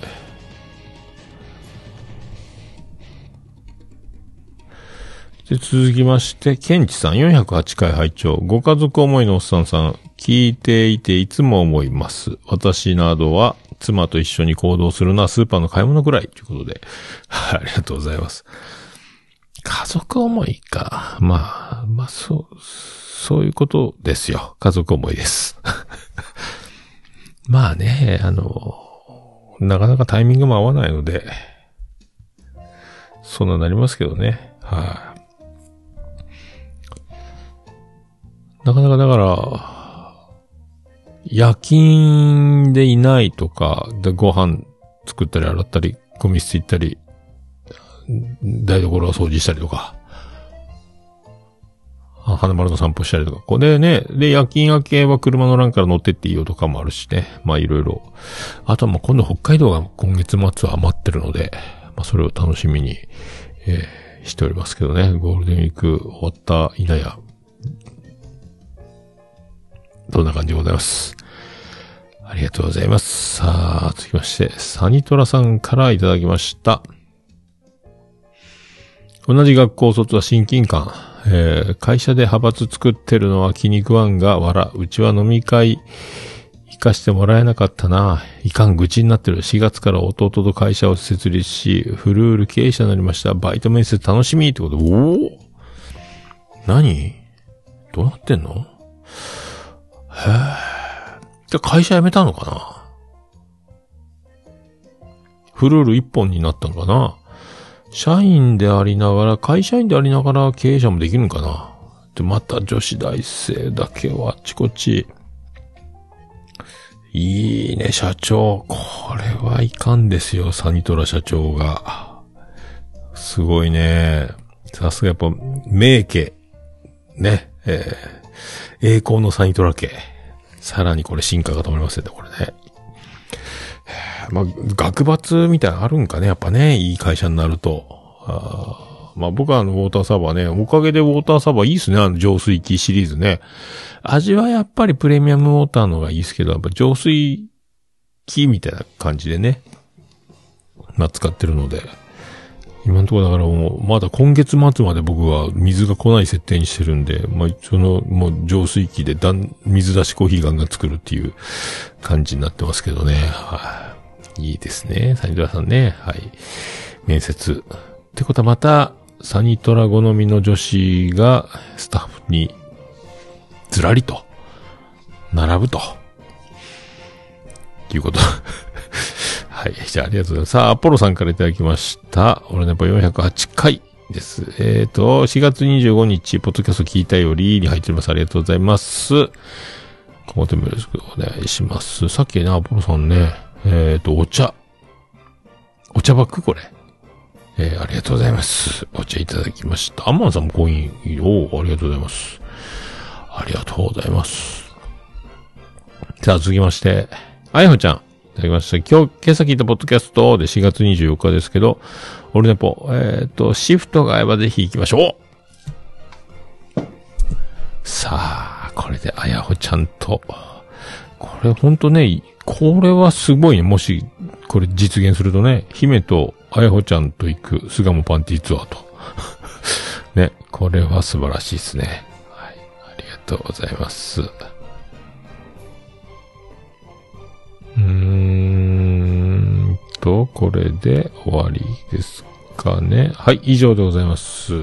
で、続きまして、ケンチさん408回拝聴ご家族思いのおっさんさん、聞いていていつも思います。私などは、妻と一緒に行動するのはスーパーの買い物くらい。ということで、ありがとうございます。家族思いか。まあ、まあ、そう、そういうことですよ。家族思いです。まあね、あの、なかなかタイミングも合わないので、そんななりますけどね。はい、なかなかだから、夜勤でいないとか、でご飯作ったり洗ったり、ゴミ捨て行ったり、台所を掃除したりとか、花丸の散歩したりとか、これでね、で、夜勤明けは車の欄から乗ってっていいよとかもあるしね。まあいろいろ。あとはもう今度北海道が今月末は余ってるので、まあそれを楽しみに、えーしておりますけどね。ゴールデンウィーク終わったいなや、どんな感じでございます？ありがとうございます。さあ、続きまして、サニトラさんからいただきました。同じ学校卒は親近感。えー会社で派閥作ってるのは気に食わんが、わら。うちは飲み会行かしてもらえなかったな。いかん愚痴になってる。4月から弟と会社を設立し、フルール経営者になりました。バイト面接楽しみってこと、おお何？どうなってんの？へえ。じゃ、会社辞めたのかな？フルール一本になったのかな？社員でありながら、会社員でありながら経営者もできるのかな？で、また女子大生だけはあっちこっち。いいね、社長。これはいかんですよ、サニトラ社長が。すごいね。さすがやっぱ、名家。ね、えー、栄光のサニトラ家。さらにこれ進化が止まりませんね、これね。まあ、学罰みたいなのあるんかね、やっぱね、いい会社になると。あまあ僕はあの、ウォーターサーバーね、おかげでウォーターサーバーいいっすね、あの、浄水器シリーズね。味はやっぱりプレミアムウォーターの方がいいですけど、やっぱ浄水器みたいな感じでね、まあ使ってるので。今のところだからもう、まだ今月末まで僕は水が来ない設定にしてるんで、まあその、もう浄水器でだん、水出しコーヒーガンガン作るっていう感じになってますけどね。はい。いいですね。サニトラさんね。はい。面接。ってことはまた、サニトラ好みの女子がスタッフにずらりと、並ぶと。いうこと。はい。じゃあ、ありがとうございます。さあ、アポロさんからいただきました。俺ね、やっぱ408回です。えっ、と、4月25日、ポッドキャスト聞いたよりに入っております。ありがとうございます。今後もよろしくお願いします。さっきね、アポロさんね、えっ、と、お茶。お茶バッグこれ。えーありがとうございます。お茶いただきました。アンマンさんもコイン、おーありがとうございます。ありがとうございます。さあ、続きまして、あやほちゃん。いただきました。今日、今朝聞いたポッドキャストで4月24日ですけど、オルネポ、えっ、と、シフトが合えばぜひ行きましょうさあ、これであやほちゃんと、これほんとね、これはすごいね。もし、これ実現するとね、姫とあやほちゃんと行く巣鴨パンティツアーと。ね、これは素晴らしいですね。はい、ありがとうございます。うーんと、これで終わりですかね。はい、以上でございます。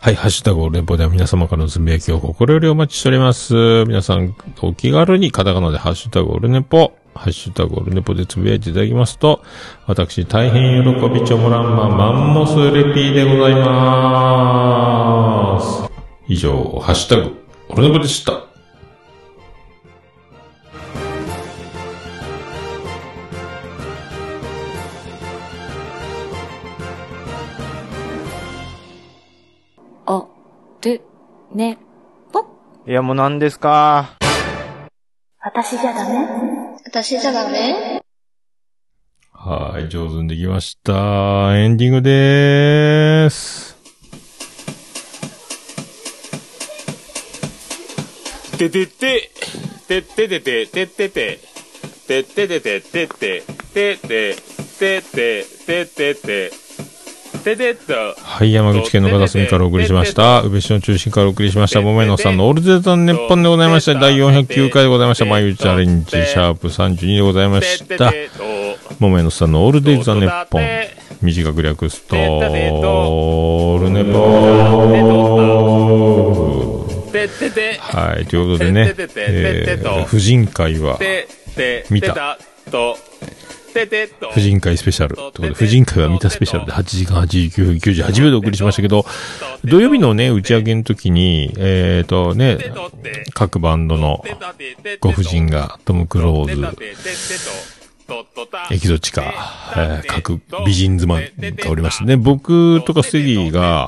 はい、ハッシュタグオルネポでは皆様からのつぶやきを心よりお待ちしております。皆さん、お気軽にカタカナでハッシュタグオルネポ、ハッシュタグオルネポでつぶやいていただきますと、私、大変喜びちょもらんまマンモスレピーでございます。以上、ハッシュタグオルネポでした。お、る、ね、ぽ。いや、もう何ですか？私じゃダメ？私じゃダメ？はい、上手にできました。エンディングでーす。ててて、てっててて、てってて、てっててて、てって、てって、てって、てってて、ててっと。はい、山口県の片隅からお送りしました。宇部市の中心からお送りしました。もめのさんのオールゼータンネッポンでございました。第409回でございました。毎日チャレンジ、シャープ32でございました。もめのさんのオールデイズ・ザ・ネッポン。短く略すと、オールネポはい、ということでね、えー、婦人会は、見た。婦人会スペシャル。ということで、婦人会は見たスペシャルで8時間89分98秒でお送りしましたけど、土曜日のね、打ち上げの時に、えっ、とね、各バンドのご婦人が、トム・クローズ、エキゾチカ、えー各美人妻がおりましてね、僕とかステディが、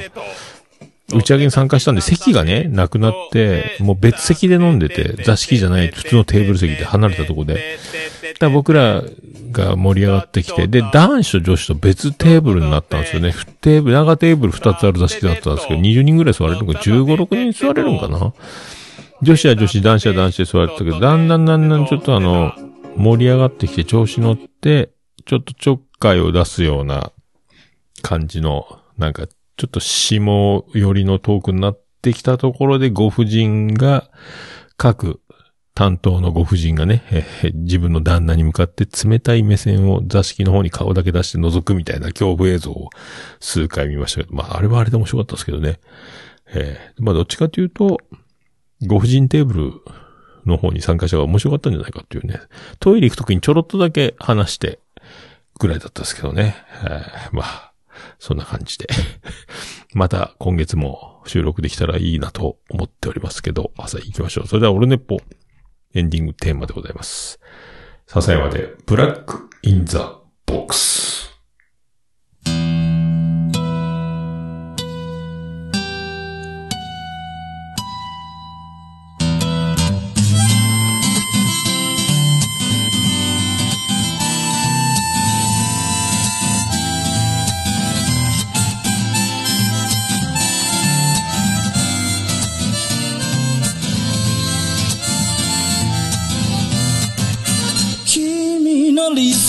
打ち上げに参加したんで、席がね、なくなって、もう別席で飲んでて、座敷じゃない普通のテーブル席で離れたとこで、だ僕らが盛り上がってきて、で、男子と女子と別テーブルになったんですよね。ふテーブル、長テーブル2つある座敷だったんですけど、20人ぐらい座れるのか、15、6人座れるんかな？女子は女子、男子は男子で座れてたけど、だんだんだんだんちょっとあの、盛り上がってきて調子乗って、ちょっとちょっかいを出すような感じの、なんか、ちょっと下寄りのトークになってきたところで、ご婦人が、各担当のご婦人がね、自分の旦那に向かって冷たい目線を座敷の方に顔だけ出して覗くみたいな恐怖映像を数回見ましたけど、まあ、あれはあれで面白かったですけどね。えーまあ、どっちかというと、ご婦人テーブルの方に参加者が面白かったんじゃないかっていうね。トイレ行くときにちょろっとだけ話して、ぐらいだったんですけどね。えーまあ、そんな感じで。また今月も収録できたらいいなと思っておりますけど、朝行きましょう。それではオルネポエンディングテーマでございます。笹山でブラックインザボックス。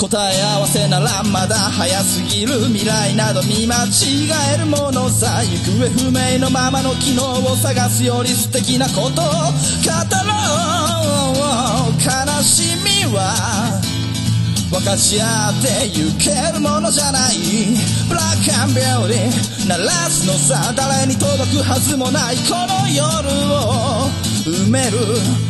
答え合わせならまだ早すぎる未来など見間違えるものさ行方不明のままの機能を探すより素敵なことを語ろう悲しみは分かち合ってゆけるものじゃない。ブラックアンビューティー鳴らすのさ誰に届くはずもないこの夜を埋める。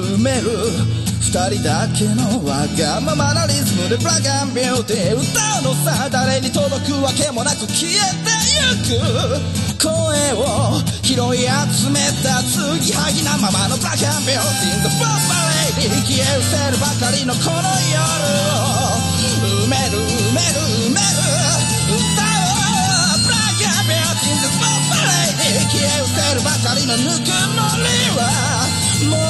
埋める二人だけのわがままなリズムでブラックアンビューティー歌うのさ誰に届くわけもなく消えてゆく。声を拾い集めた継ぎはぎなままのブラックアンビューティー The f o r Lady 消え失せるばかりのこの夜を埋める埋める埋める歌うブラックアンビューティー The f o r Lady 消え失せるばかりのぬくもりはもう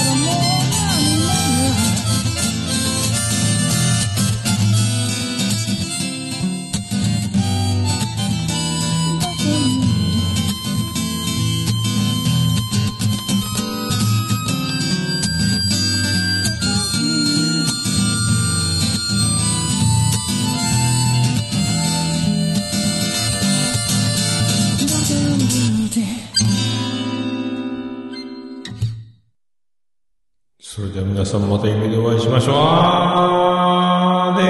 さんまた夢でお会いしましょう。あで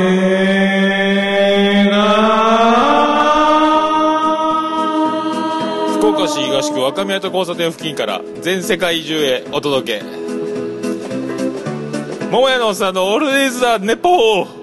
な福岡市東区若宮と交差点付近から全世界中へお届け。桃屋のおっさんのオールディーズ・ザ・ネポー。